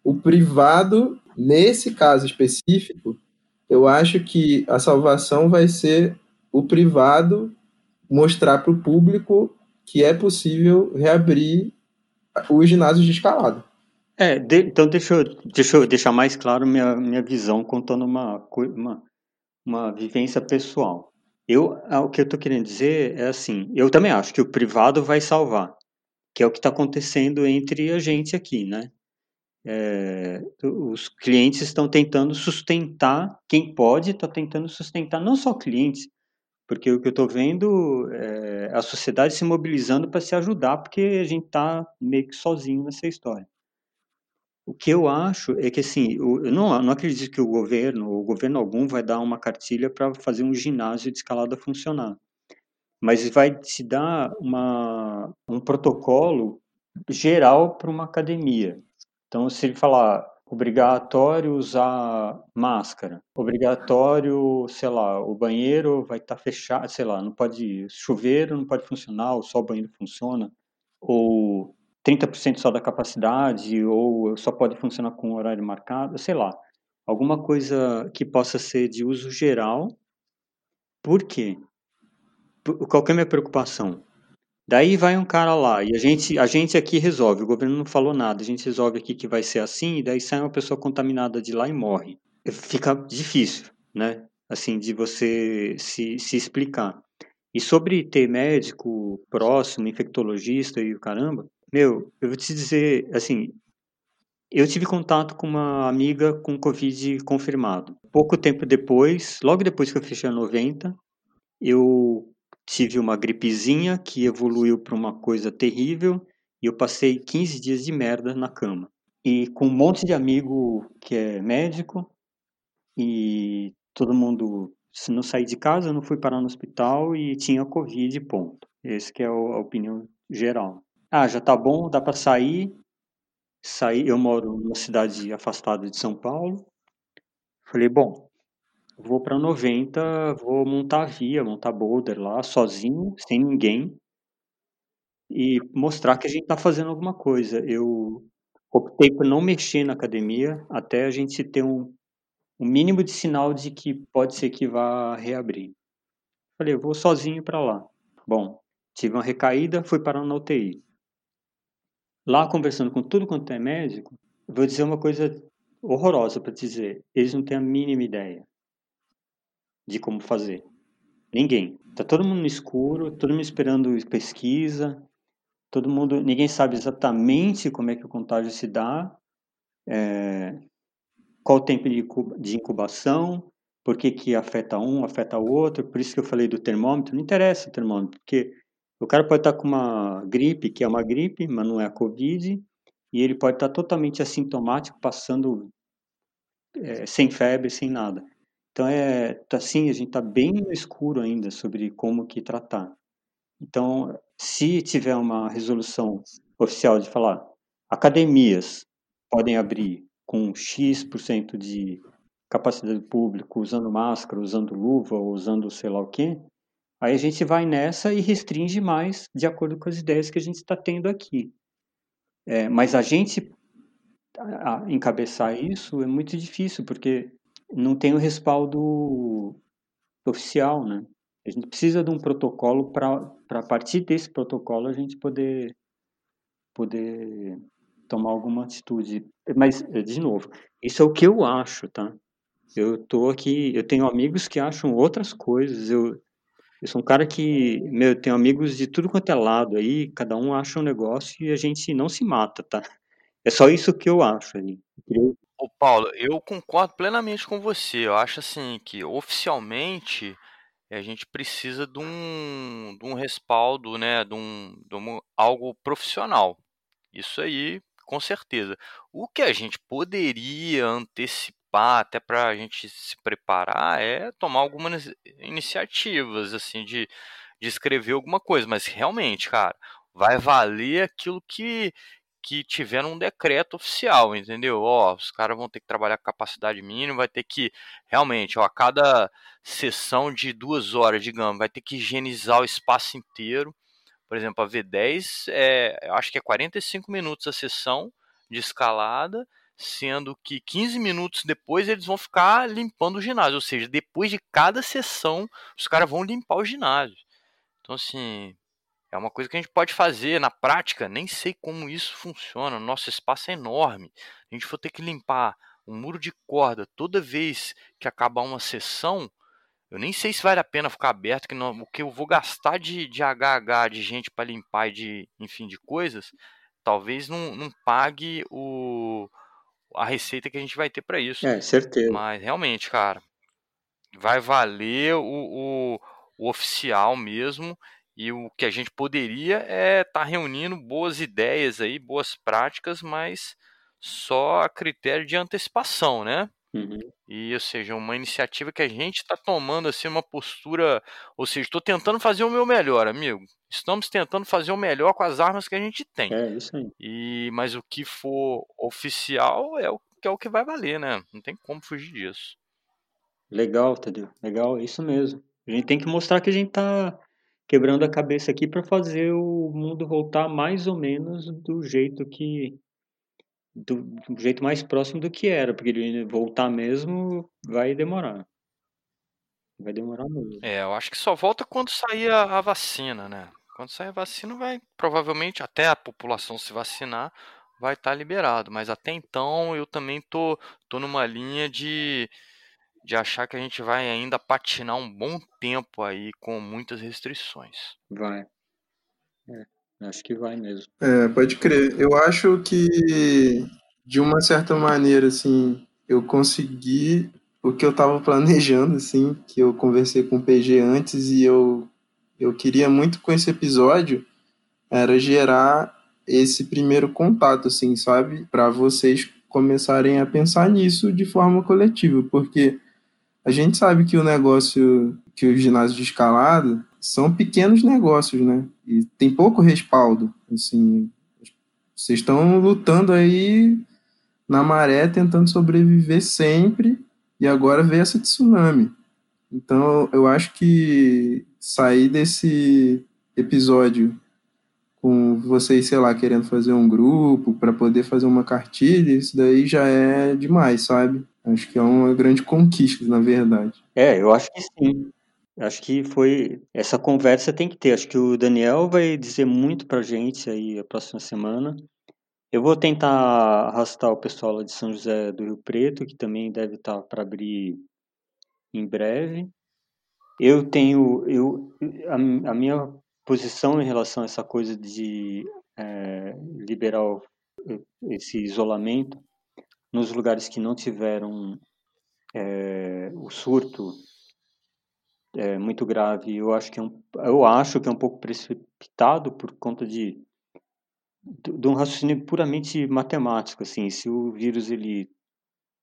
o privado nesse caso específico, eu acho que a salvação vai ser o privado mostrar para o público que é possível reabrir os ginásios de escalada. É, de, então deixa eu, deixa eu deixar mais claro minha, minha visão contando uma, uma, uma vivência pessoal. Eu, o que eu estou querendo dizer é assim, eu também acho que o privado vai salvar, que é o que está acontecendo entre a gente aqui, né? É, os clientes estão tentando sustentar, quem pode está tentando sustentar, não só clientes, porque o que eu estou vendo é a sociedade se mobilizando para se ajudar, porque a gente está meio que sozinho nessa história. O que eu acho é que, assim, eu não, não acredito que o governo, ou governo algum, vai dar uma cartilha para fazer um ginásio de escalada funcionar. Mas vai te dar uma, um protocolo geral para uma academia. Então, se ele falar obrigatório usar máscara, obrigatório, sei lá, o banheiro vai estar tá fechado, sei lá, não pode chuveiro, não pode funcionar, ou só o banheiro funciona, ou 30% só da capacidade, ou só pode funcionar com horário marcado, sei lá, alguma coisa que possa ser de uso geral. Por quê? Qual é a minha preocupação? Daí vai um cara lá e a gente, a gente aqui resolve. O governo não falou nada. A gente resolve aqui que vai ser assim e daí sai uma pessoa contaminada de lá e morre. Fica difícil, né? Assim, de você se, se explicar. E sobre ter médico próximo, infectologista e o caramba, meu, eu vou te dizer, assim, eu tive contato com uma amiga com Covid confirmado. Pouco tempo depois, logo depois que eu fechei a 90, eu tive uma gripezinha que evoluiu para uma coisa terrível e eu passei 15 dias de merda na cama. E com um monte de amigo que é médico e todo mundo, se não saí de casa, não fui parar no hospital e tinha Covid, ponto. Esse que é a opinião geral. Ah, já tá bom, dá para sair. Saí, eu moro numa cidade afastada de São Paulo. Falei, bom, vou para 90, vou montar via, montar boulder lá, sozinho, sem ninguém, e mostrar que a gente está fazendo alguma coisa. Eu optei por não mexer na academia até a gente ter um, um mínimo de sinal de que pode ser que vá reabrir. Falei, eu vou sozinho para lá. Bom, tive uma recaída, fui parar na UTI. Lá, conversando com tudo quanto é médico, vou dizer uma coisa horrorosa para dizer. Eles não têm a mínima ideia de como fazer. Ninguém. Tá todo mundo no escuro, todo mundo esperando pesquisa, todo mundo, ninguém sabe exatamente como é que o contágio se dá, é, qual o tempo de incubação, por que, que afeta um, afeta o outro, por isso que eu falei do termômetro, não interessa o termômetro, porque o cara pode estar com uma gripe, que é uma gripe, mas não é a Covid, e ele pode estar totalmente assintomático, passando é, sem febre, sem nada. Então é tá assim, a gente está bem no escuro ainda sobre como que tratar. Então, se tiver uma resolução oficial de falar academias podem abrir com X% de capacidade pública, usando máscara, usando luva, usando sei lá o quê, aí a gente vai nessa e restringe mais de acordo com as ideias que a gente está tendo aqui. É, mas a gente a- encabeçar isso é muito difícil, porque não tem o respaldo oficial, né? A gente precisa de um protocolo para a partir desse protocolo a gente poder poder tomar alguma atitude. Mas de novo, isso é o que eu acho, tá? Eu tô aqui, eu tenho amigos que acham outras coisas. Eu eu sou um cara que, meu, eu tenho amigos de tudo quanto é lado aí, cada um acha um negócio e a gente não se mata, tá? É só isso que eu acho ali. Ô Paulo, eu concordo plenamente com você. Eu acho assim que oficialmente a gente precisa de um, de um respaldo, né, de um, de um- algo profissional. Isso aí, com certeza. O que a gente poderia antecipar até para a gente se preparar é tomar algumas iniciativas, assim, de, de escrever alguma coisa. Mas realmente, cara, vai valer aquilo que, que tiver num decreto oficial, entendeu? Ó, os caras vão ter que trabalhar com capacidade mínima, vai ter que, realmente, ó, a cada sessão de duas horas, digamos, vai ter que higienizar o espaço inteiro. Por exemplo, a V10, é, eu acho que é 45 minutos a sessão de escalada, sendo que 15 minutos depois eles vão ficar limpando o ginásio. Ou seja, depois de cada sessão, os caras vão limpar o ginásio. Então, assim, é uma coisa que a gente pode fazer na prática, nem sei como isso funciona. Nosso espaço é enorme. A gente for ter que limpar um muro de corda toda vez que acabar uma sessão, eu nem sei se vale a pena ficar aberto, que não, o que eu vou gastar de, de HH de gente para limpar e de, enfim, de coisas, talvez não, não pague o, a receita que a gente vai ter para isso. É, certeza. Mas realmente, cara, vai valer o, o, o oficial mesmo. E o que a gente poderia é estar tá reunindo boas ideias aí, boas práticas, mas só a critério de antecipação, né? Uhum. E, ou seja, uma iniciativa que a gente está tomando assim uma postura, ou seja, estou tentando fazer o meu melhor, amigo. Estamos tentando fazer o melhor com as armas que a gente tem. É isso aí. E mas o que for oficial é o que é o que vai valer, né? Não tem como fugir disso. Legal, Tadeu. Legal, é isso mesmo. A gente tem que mostrar que a gente tá quebrando a cabeça aqui para fazer o mundo voltar mais ou menos do jeito que do, do jeito mais próximo do que era, porque ele voltar mesmo vai demorar. Vai demorar mesmo. É, eu acho que só volta quando sair a, a vacina, né? Quando sair a vacina, vai provavelmente até a população se vacinar, vai estar liberado. Mas até então eu também tô, tô numa linha de, de achar que a gente vai ainda patinar um bom tempo aí com muitas restrições. Vai. É, acho que vai mesmo. É, pode crer. Eu acho que, de uma certa maneira, assim, eu consegui o que eu estava planejando, assim, que eu conversei com o PG antes e eu, eu queria muito com esse episódio, era gerar esse primeiro contato, assim, sabe? Para vocês começarem a pensar nisso de forma coletiva, porque a gente sabe que o negócio, que o ginásio de escalada são pequenos negócios, né? E tem pouco respaldo, assim. Vocês estão lutando aí na maré, tentando sobreviver sempre, e agora veio essa tsunami. Então, eu acho que sair desse episódio com vocês, sei lá, querendo fazer um grupo para poder fazer uma cartilha, isso daí já é demais, sabe? Acho que é uma grande conquista, na verdade. É, eu acho que sim. Acho que foi. Essa conversa tem que ter. Acho que o Daniel vai dizer muito pra gente aí a próxima semana. Eu vou tentar arrastar o pessoal lá de São José do Rio Preto, que também deve estar para abrir em breve. Eu tenho. Eu, a, a minha posição em relação a essa coisa de é, liberar esse isolamento nos lugares que não tiveram é, o surto é, muito grave. Eu acho que é um, eu acho que é um pouco precipitado por conta de de um raciocínio puramente matemático, assim, se o vírus ele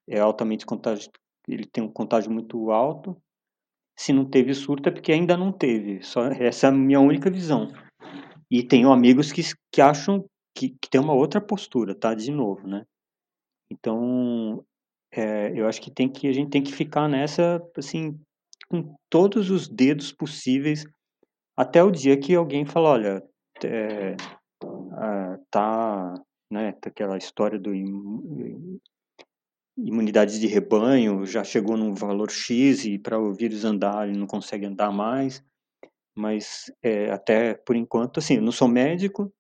é altamente contágio, ele tem um contágio muito alto, se não teve surto é porque ainda não teve. Só essa é a minha única visão. E tenho amigos que, que acham que, que tem uma outra postura, tá? De novo, né? Então, é, eu acho que tem que a gente tem que ficar nessa, assim, com todos os dedos possíveis até o dia que alguém fala, olha, é, é, tá né? Aquela história do imunidade de rebanho já chegou num valor X e para o vírus andar ele não consegue andar mais. Mas é, até por enquanto, assim, eu não sou médico,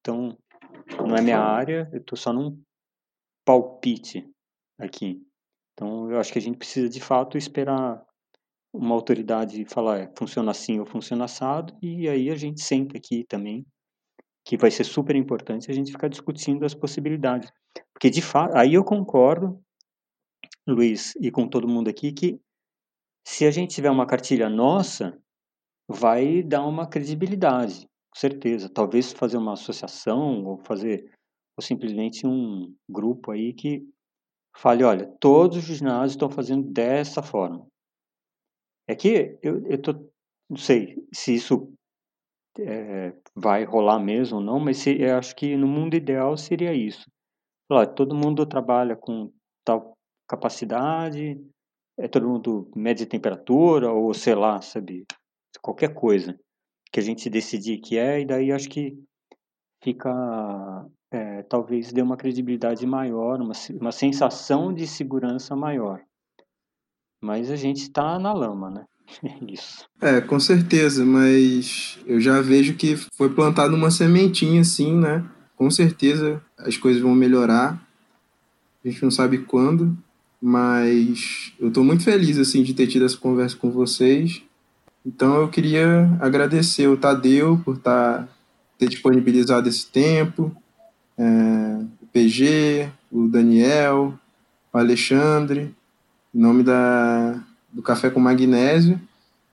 então não é minha área, eu estou só num palpite aqui. Então eu acho que a gente precisa de fato esperar uma autoridade falar é, funciona assim ou funciona assado, e aí a gente senta aqui também, que vai ser super importante a gente ficar discutindo as possibilidades. Porque de fato, aí eu concordo Luiz, e com todo mundo aqui, que se a gente tiver uma cartilha nossa, vai dar uma credibilidade, com certeza. Talvez fazer uma associação ou fazer ou simplesmente um grupo aí que fale, olha, todos os ginásios estão fazendo dessa forma. É que eu, eu tô, não sei se isso é, vai rolar mesmo ou não, mas se, eu acho que no mundo ideal seria isso. Olha, todo mundo trabalha com tal capacidade, é todo mundo mede temperatura ou sei lá, sabe, qualquer coisa que a gente decidir que é e daí acho que fica é, talvez dê uma credibilidade maior, uma, uma sensação de segurança maior. Mas a gente está na lama, né? Isso. É, com certeza, mas eu já vejo que foi plantada uma sementinha assim, né? Com certeza as coisas vão melhorar. A gente não sabe quando, mas eu estou muito feliz assim de ter tido essa conversa com vocês. Então eu queria agradecer o Tadeu por tá, ter disponibilizado esse tempo, é, o PG, o Daniel, o Alexandre, em nome da, do Café com Magnésio.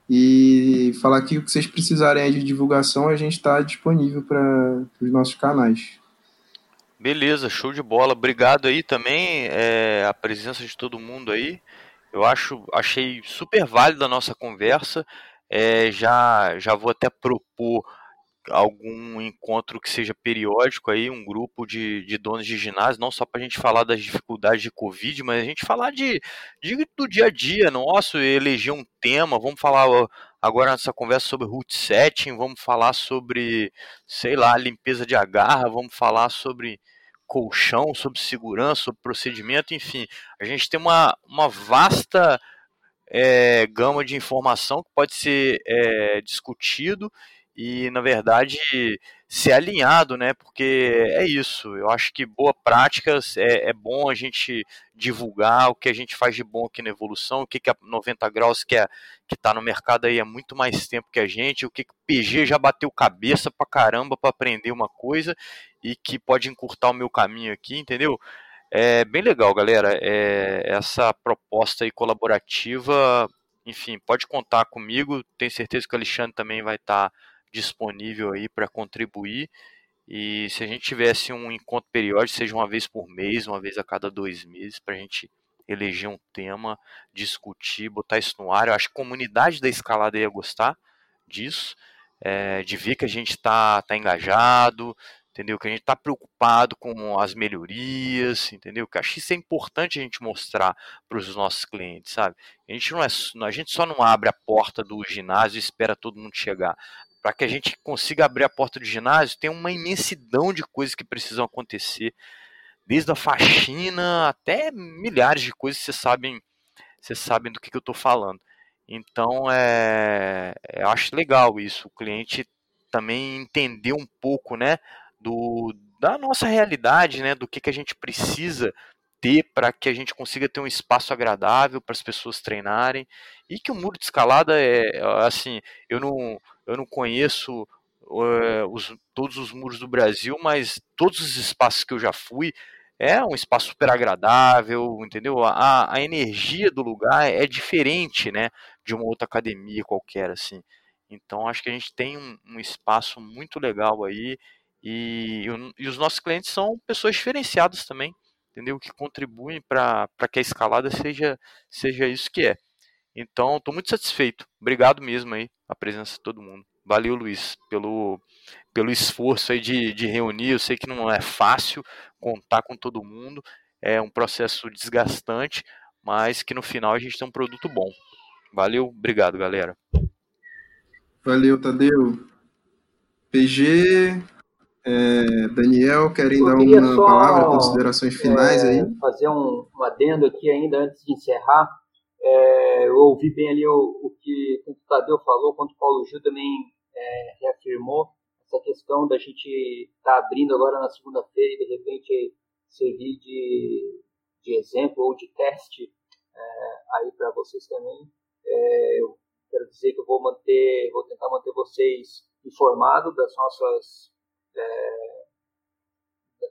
E falar que o que vocês precisarem de divulgação, a gente está disponível para os nossos canais. Beleza, show de bola. Obrigado aí também é, a presença de todo mundo aí. Eu acho, achei super válida a nossa conversa. É, já, já vou até propor algum encontro que seja periódico aí, um grupo de, de donos de ginásio, não só para a gente falar das dificuldades de Covid, mas a gente falar de, de do dia a dia nosso, eleger um tema, vamos falar agora nessa conversa sobre root setting, vamos falar sobre, sei lá, limpeza de agarra, vamos falar sobre colchão, sobre segurança, sobre procedimento, enfim. A gente tem uma, uma vasta é, gama de informação que pode ser é, discutido e, na verdade, ser alinhado, né? Porque é isso. Eu acho que boa prática é, é bom a gente divulgar o que a gente faz de bom aqui na evolução, o que, que a 90 graus que é, que está no mercado aí há muito mais tempo que a gente, o que, que o PG já bateu cabeça pra caramba para aprender uma coisa e que pode encurtar o meu caminho aqui, entendeu? É bem legal, galera. É, essa proposta aí colaborativa, enfim, pode contar comigo. Tenho certeza que o Alexandre também vai estar disponível aí para contribuir. E se a gente tivesse um encontro periódico, seja uma vez por mês, uma vez a cada dois meses, para a gente eleger um tema, discutir, botar isso no ar. Eu acho que a comunidade da escalada ia gostar disso, é, de ver que a gente está tá engajado, entendeu? Que a gente está preocupado com as melhorias, entendeu? Que acho isso é importante a gente mostrar para os nossos clientes, sabe? A gente não é, a gente só não abre a porta do ginásio e espera todo mundo chegar para que a gente consiga abrir a porta do ginásio, tem uma imensidão de coisas que precisam acontecer, desde a faxina até milhares de coisas que vocês sabem, vocês sabem do que, que eu estou falando. Então, é, eu acho legal isso, o cliente também entender um pouco, né, do, da nossa realidade, né, do que, que a gente precisa ter para que a gente consiga ter um espaço agradável para as pessoas treinarem e que o muro de escalada é assim, eu não eu não conheço uh, os, todos os muros do Brasil, mas todos os espaços que eu já fui é um espaço super agradável, entendeu? A, a energia do lugar é diferente, né, de uma outra academia qualquer, assim. Então acho que a gente tem um, um espaço muito legal aí e, e, os nossos clientes são pessoas diferenciadas também, entendeu? Que contribuem para que a escalada seja, seja isso que é. Então, estou muito satisfeito. Obrigado mesmo aí, a presença de todo mundo. Valeu, Luiz, pelo, pelo esforço aí de, de reunir. Eu sei que não é fácil contar com todo mundo. É um processo desgastante, mas que no final a gente tem um produto bom. Valeu, obrigado, galera. Valeu, Tadeu. PG, É, Daniel, querem dar uma só, palavra, considerações finais é, aí? fazer um, um adendo aqui ainda antes de encerrar. É, eu ouvi bem ali o, o que tanto o Tadeu falou, quanto o Paulo Gil também é, reafirmou, essa questão da gente estar tá abrindo agora na segunda-feira e de repente servir de, de exemplo ou de teste é, aí para vocês também. É, eu quero dizer que eu vou manter, vou tentar manter vocês informados das nossas é,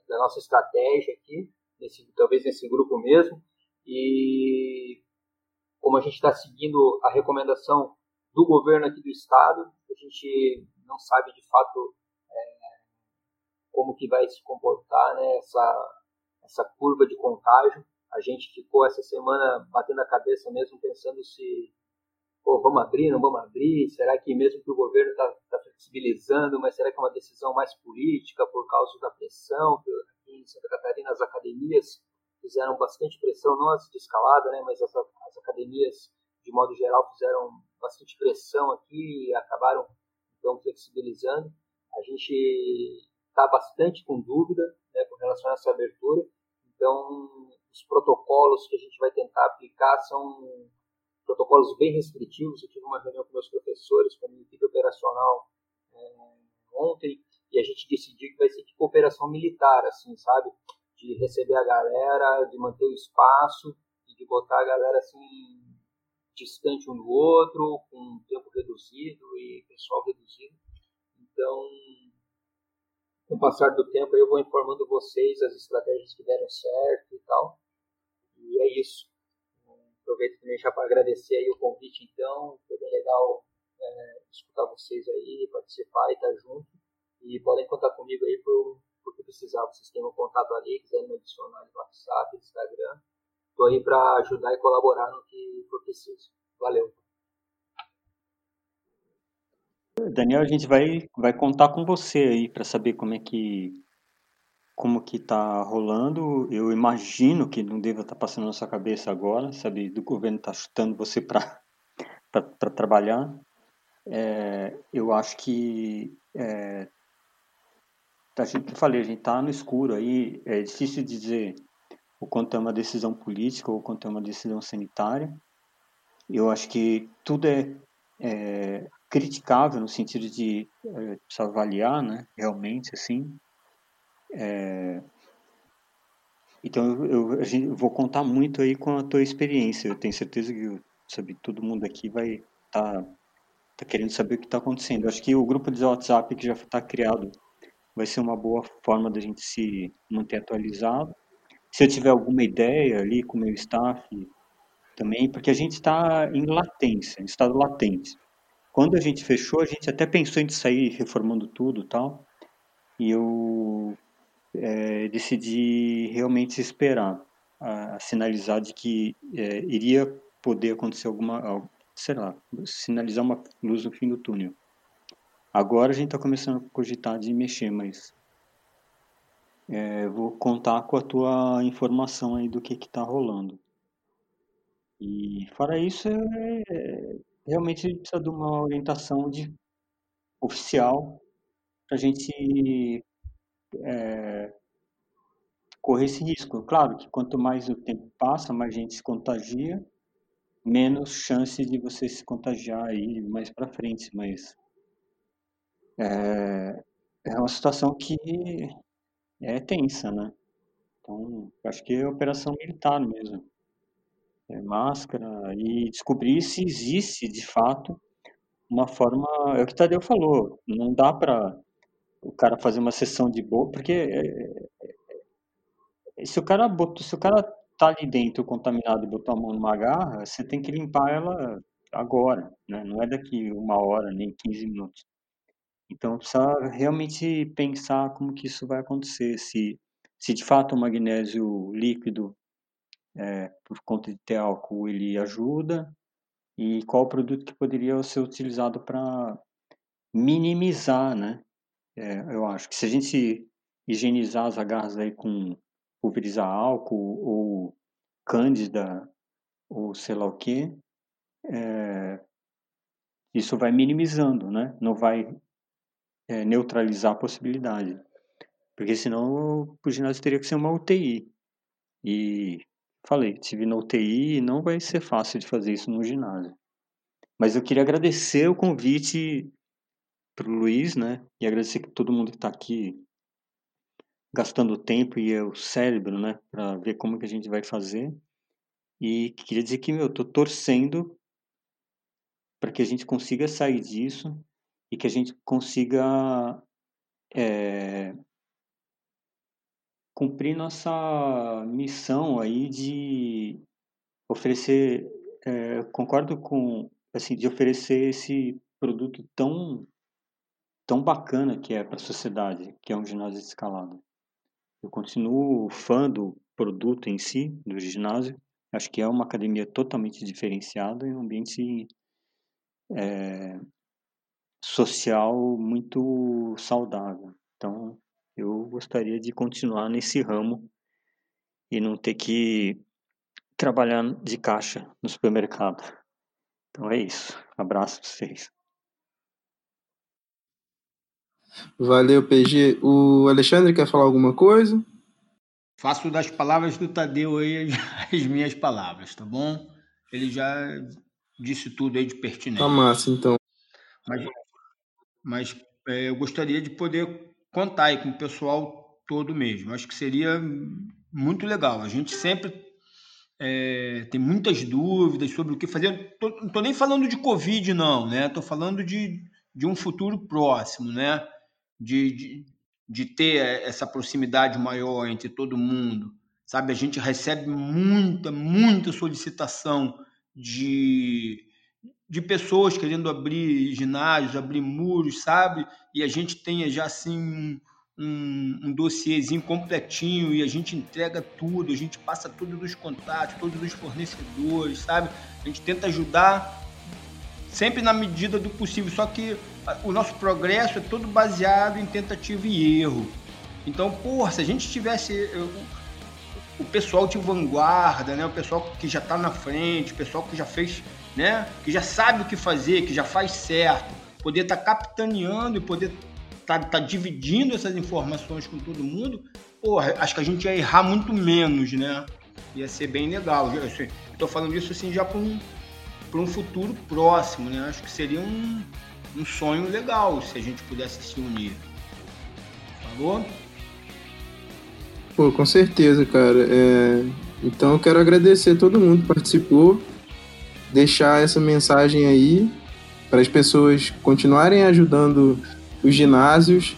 da nossa estratégia aqui, nesse, talvez nesse grupo mesmo, e como a gente está seguindo a recomendação do governo aqui do estado, a gente não sabe de fato é, como que vai se comportar né, essa, essa curva de contágio. A gente ficou essa semana batendo a cabeça mesmo, pensando se pô, vamos abrir, não vamos abrir? Será que mesmo que o governo está tá flexibilizando, mas será que é uma decisão mais política por causa da pressão? Aqui em Santa Catarina as academias fizeram bastante pressão, não as de escalada, né, mas as, as academias de modo geral fizeram bastante pressão aqui e acabaram então flexibilizando. A gente está bastante com dúvida né, com relação a essa abertura, então os protocolos que a gente vai tentar aplicar são protocolos bem restritivos. Eu tive uma reunião com meus professores, com a minha equipe operacional é, ontem, e a gente decidiu que vai ser tipo operação militar, assim, sabe? De receber a galera, de manter o espaço e de botar a galera assim distante um do outro, com tempo reduzido e pessoal reduzido. Então, com o passar do tempo, eu vou informando vocês as estratégias que deram certo e tal. E é isso. Aproveito também já para agradecer aí o convite, então. Foi bem legal é, escutar vocês aí, participar e estar junto. E podem contar comigo aí por, por que precisar. Vocês têm um contato ali, quiserem me adicionar no WhatsApp, Instagram. Estou aí para ajudar e colaborar no que for preciso. Valeu. Daniel, a gente vai, vai contar com você aí para saber como é que como que está rolando. Eu imagino que não deva estar tá passando na sua cabeça agora, sabe, do governo está chutando você para trabalhar. É, eu acho que é, a gente, eu falei, a gente está no escuro aí, é difícil dizer o quanto é uma decisão política ou o quanto é uma decisão sanitária. Eu acho que tudo é, é criticável no sentido de é, avaliar, né, realmente, assim, é... Então eu, eu, eu, vou contar muito aí com a tua experiência. Eu tenho certeza que sabe, todo mundo aqui vai estar tá, tá querendo saber o que está acontecendo. Eu acho que o grupo de WhatsApp que já está criado vai ser uma boa forma da gente se manter atualizado. Se eu tiver alguma ideia ali com o meu staff também, porque a gente está em latência, em estado latente. Quando a gente fechou, a gente até pensou em sair reformando tudo tal. E eu é, decidi realmente esperar a, a sinalizar de que é, iria poder acontecer alguma, sei lá, sinalizar uma luz no fim do túnel. Agora a gente está começando a cogitar de mexer, mas é, vou contar com a tua informação aí do que está rolando. E fora isso, é, realmente precisa de uma orientação de, oficial para a gente é, correr esse risco. Claro que quanto mais o tempo passa, mais gente se contagia, menos chance de você se contagiar aí mais para frente, mas é, é uma situação que é tensa, né? Então, acho que é operação militar mesmo. É máscara e descobrir se existe, de fato, uma forma... É o que Tadeu falou, não dá para o cara fazer uma sessão de boa, porque é, é, se o cara botou, se o cara tá ali dentro contaminado e botou a mão numa garra, você tem que limpar ela agora, né? Não é daqui uma hora nem 15 minutos. Então precisa realmente pensar como que isso vai acontecer, se se de fato o magnésio líquido é, por conta de ter álcool ele ajuda e qual produto que poderia ser utilizado para minimizar, né, é, eu acho que se a gente higienizar as agarras aí com pulverizar álcool ou cândida ou sei lá o que, é, isso vai minimizando, né? Não vai é, neutralizar a possibilidade. Porque senão o ginásio teria que ser uma UTI. E falei, tive na UTI e não vai ser fácil de fazer isso no ginásio. Mas eu queria agradecer o convite para o Luiz, né? E agradecer a todo mundo que está aqui gastando tempo e o cérebro, né? Para ver como que a gente vai fazer. E queria dizer que, meu, eu tô torcendo para que a gente consiga sair disso e que a gente consiga é, cumprir nossa missão aí de oferecer, é, concordo com, assim, de oferecer esse produto tão tão bacana que é para a sociedade, que é um ginásio de escalada. Eu continuo fã do produto em si, do ginásio. Acho que é uma academia totalmente diferenciada e um ambiente é, social muito saudável. Então, eu gostaria de continuar nesse ramo e não ter que trabalhar de caixa no supermercado. Então é isso. Abraço para vocês. Valeu, PG. O Alexandre quer falar alguma coisa? Faço das palavras do Tadeu aí as minhas palavras, tá bom? Ele já disse tudo aí de pertinente. Tá massa, então. Mas, mas é, eu gostaria de poder contar aí com o pessoal todo mesmo. Acho que seria muito legal. A gente sempre é, tem muitas dúvidas sobre o que fazer. Tô, não estou nem falando de Covid, não, né? Estou falando de, de um futuro próximo, né? De, de, de ter essa proximidade maior entre todo mundo. Sabe, a gente recebe muita, muita solicitação de de pessoas querendo abrir ginásios, abrir muros, sabe? E a gente tenha já assim um, um dossiezinho completinho e a gente entrega tudo, a gente passa tudo dos contatos, todos os fornecedores, sabe? A gente tenta ajudar sempre na medida do possível, só que o nosso progresso é todo baseado em tentativa e erro. Então, porra, se a gente tivesse o pessoal de vanguarda, né? O pessoal que já está na frente, o pessoal que já fez né? Que já sabe o que fazer, que já faz certo, poder estar tá capitaneando e poder estar tá, tá dividindo essas informações com todo mundo, porra, acho que a gente ia errar muito menos, né? Ia ser bem legal. Eu estou falando isso assim já para um, um futuro próximo, né? Acho que seria um, um sonho legal se a gente pudesse se unir. Falou? Pô, com certeza, cara. É... Então eu quero agradecer a todo mundo que participou deixar essa mensagem aí para as pessoas continuarem ajudando os ginásios,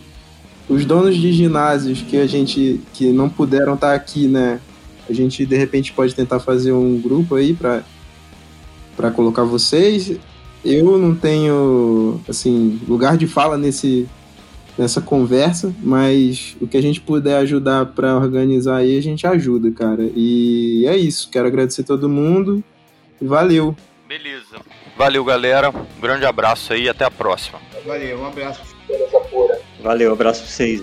os donos de ginásios que a gente que não puderam estar aqui, né? A gente de repente pode tentar fazer um grupo aí para para colocar vocês. Eu não tenho assim lugar de fala nesse nessa conversa, mas o que a gente puder ajudar para organizar aí a gente ajuda, cara. E é isso. Quero agradecer todo mundo. Valeu. Beleza. Valeu, galera. Um grande abraço aí e até a próxima. Valeu, um abraço. Valeu, abraço pra vocês.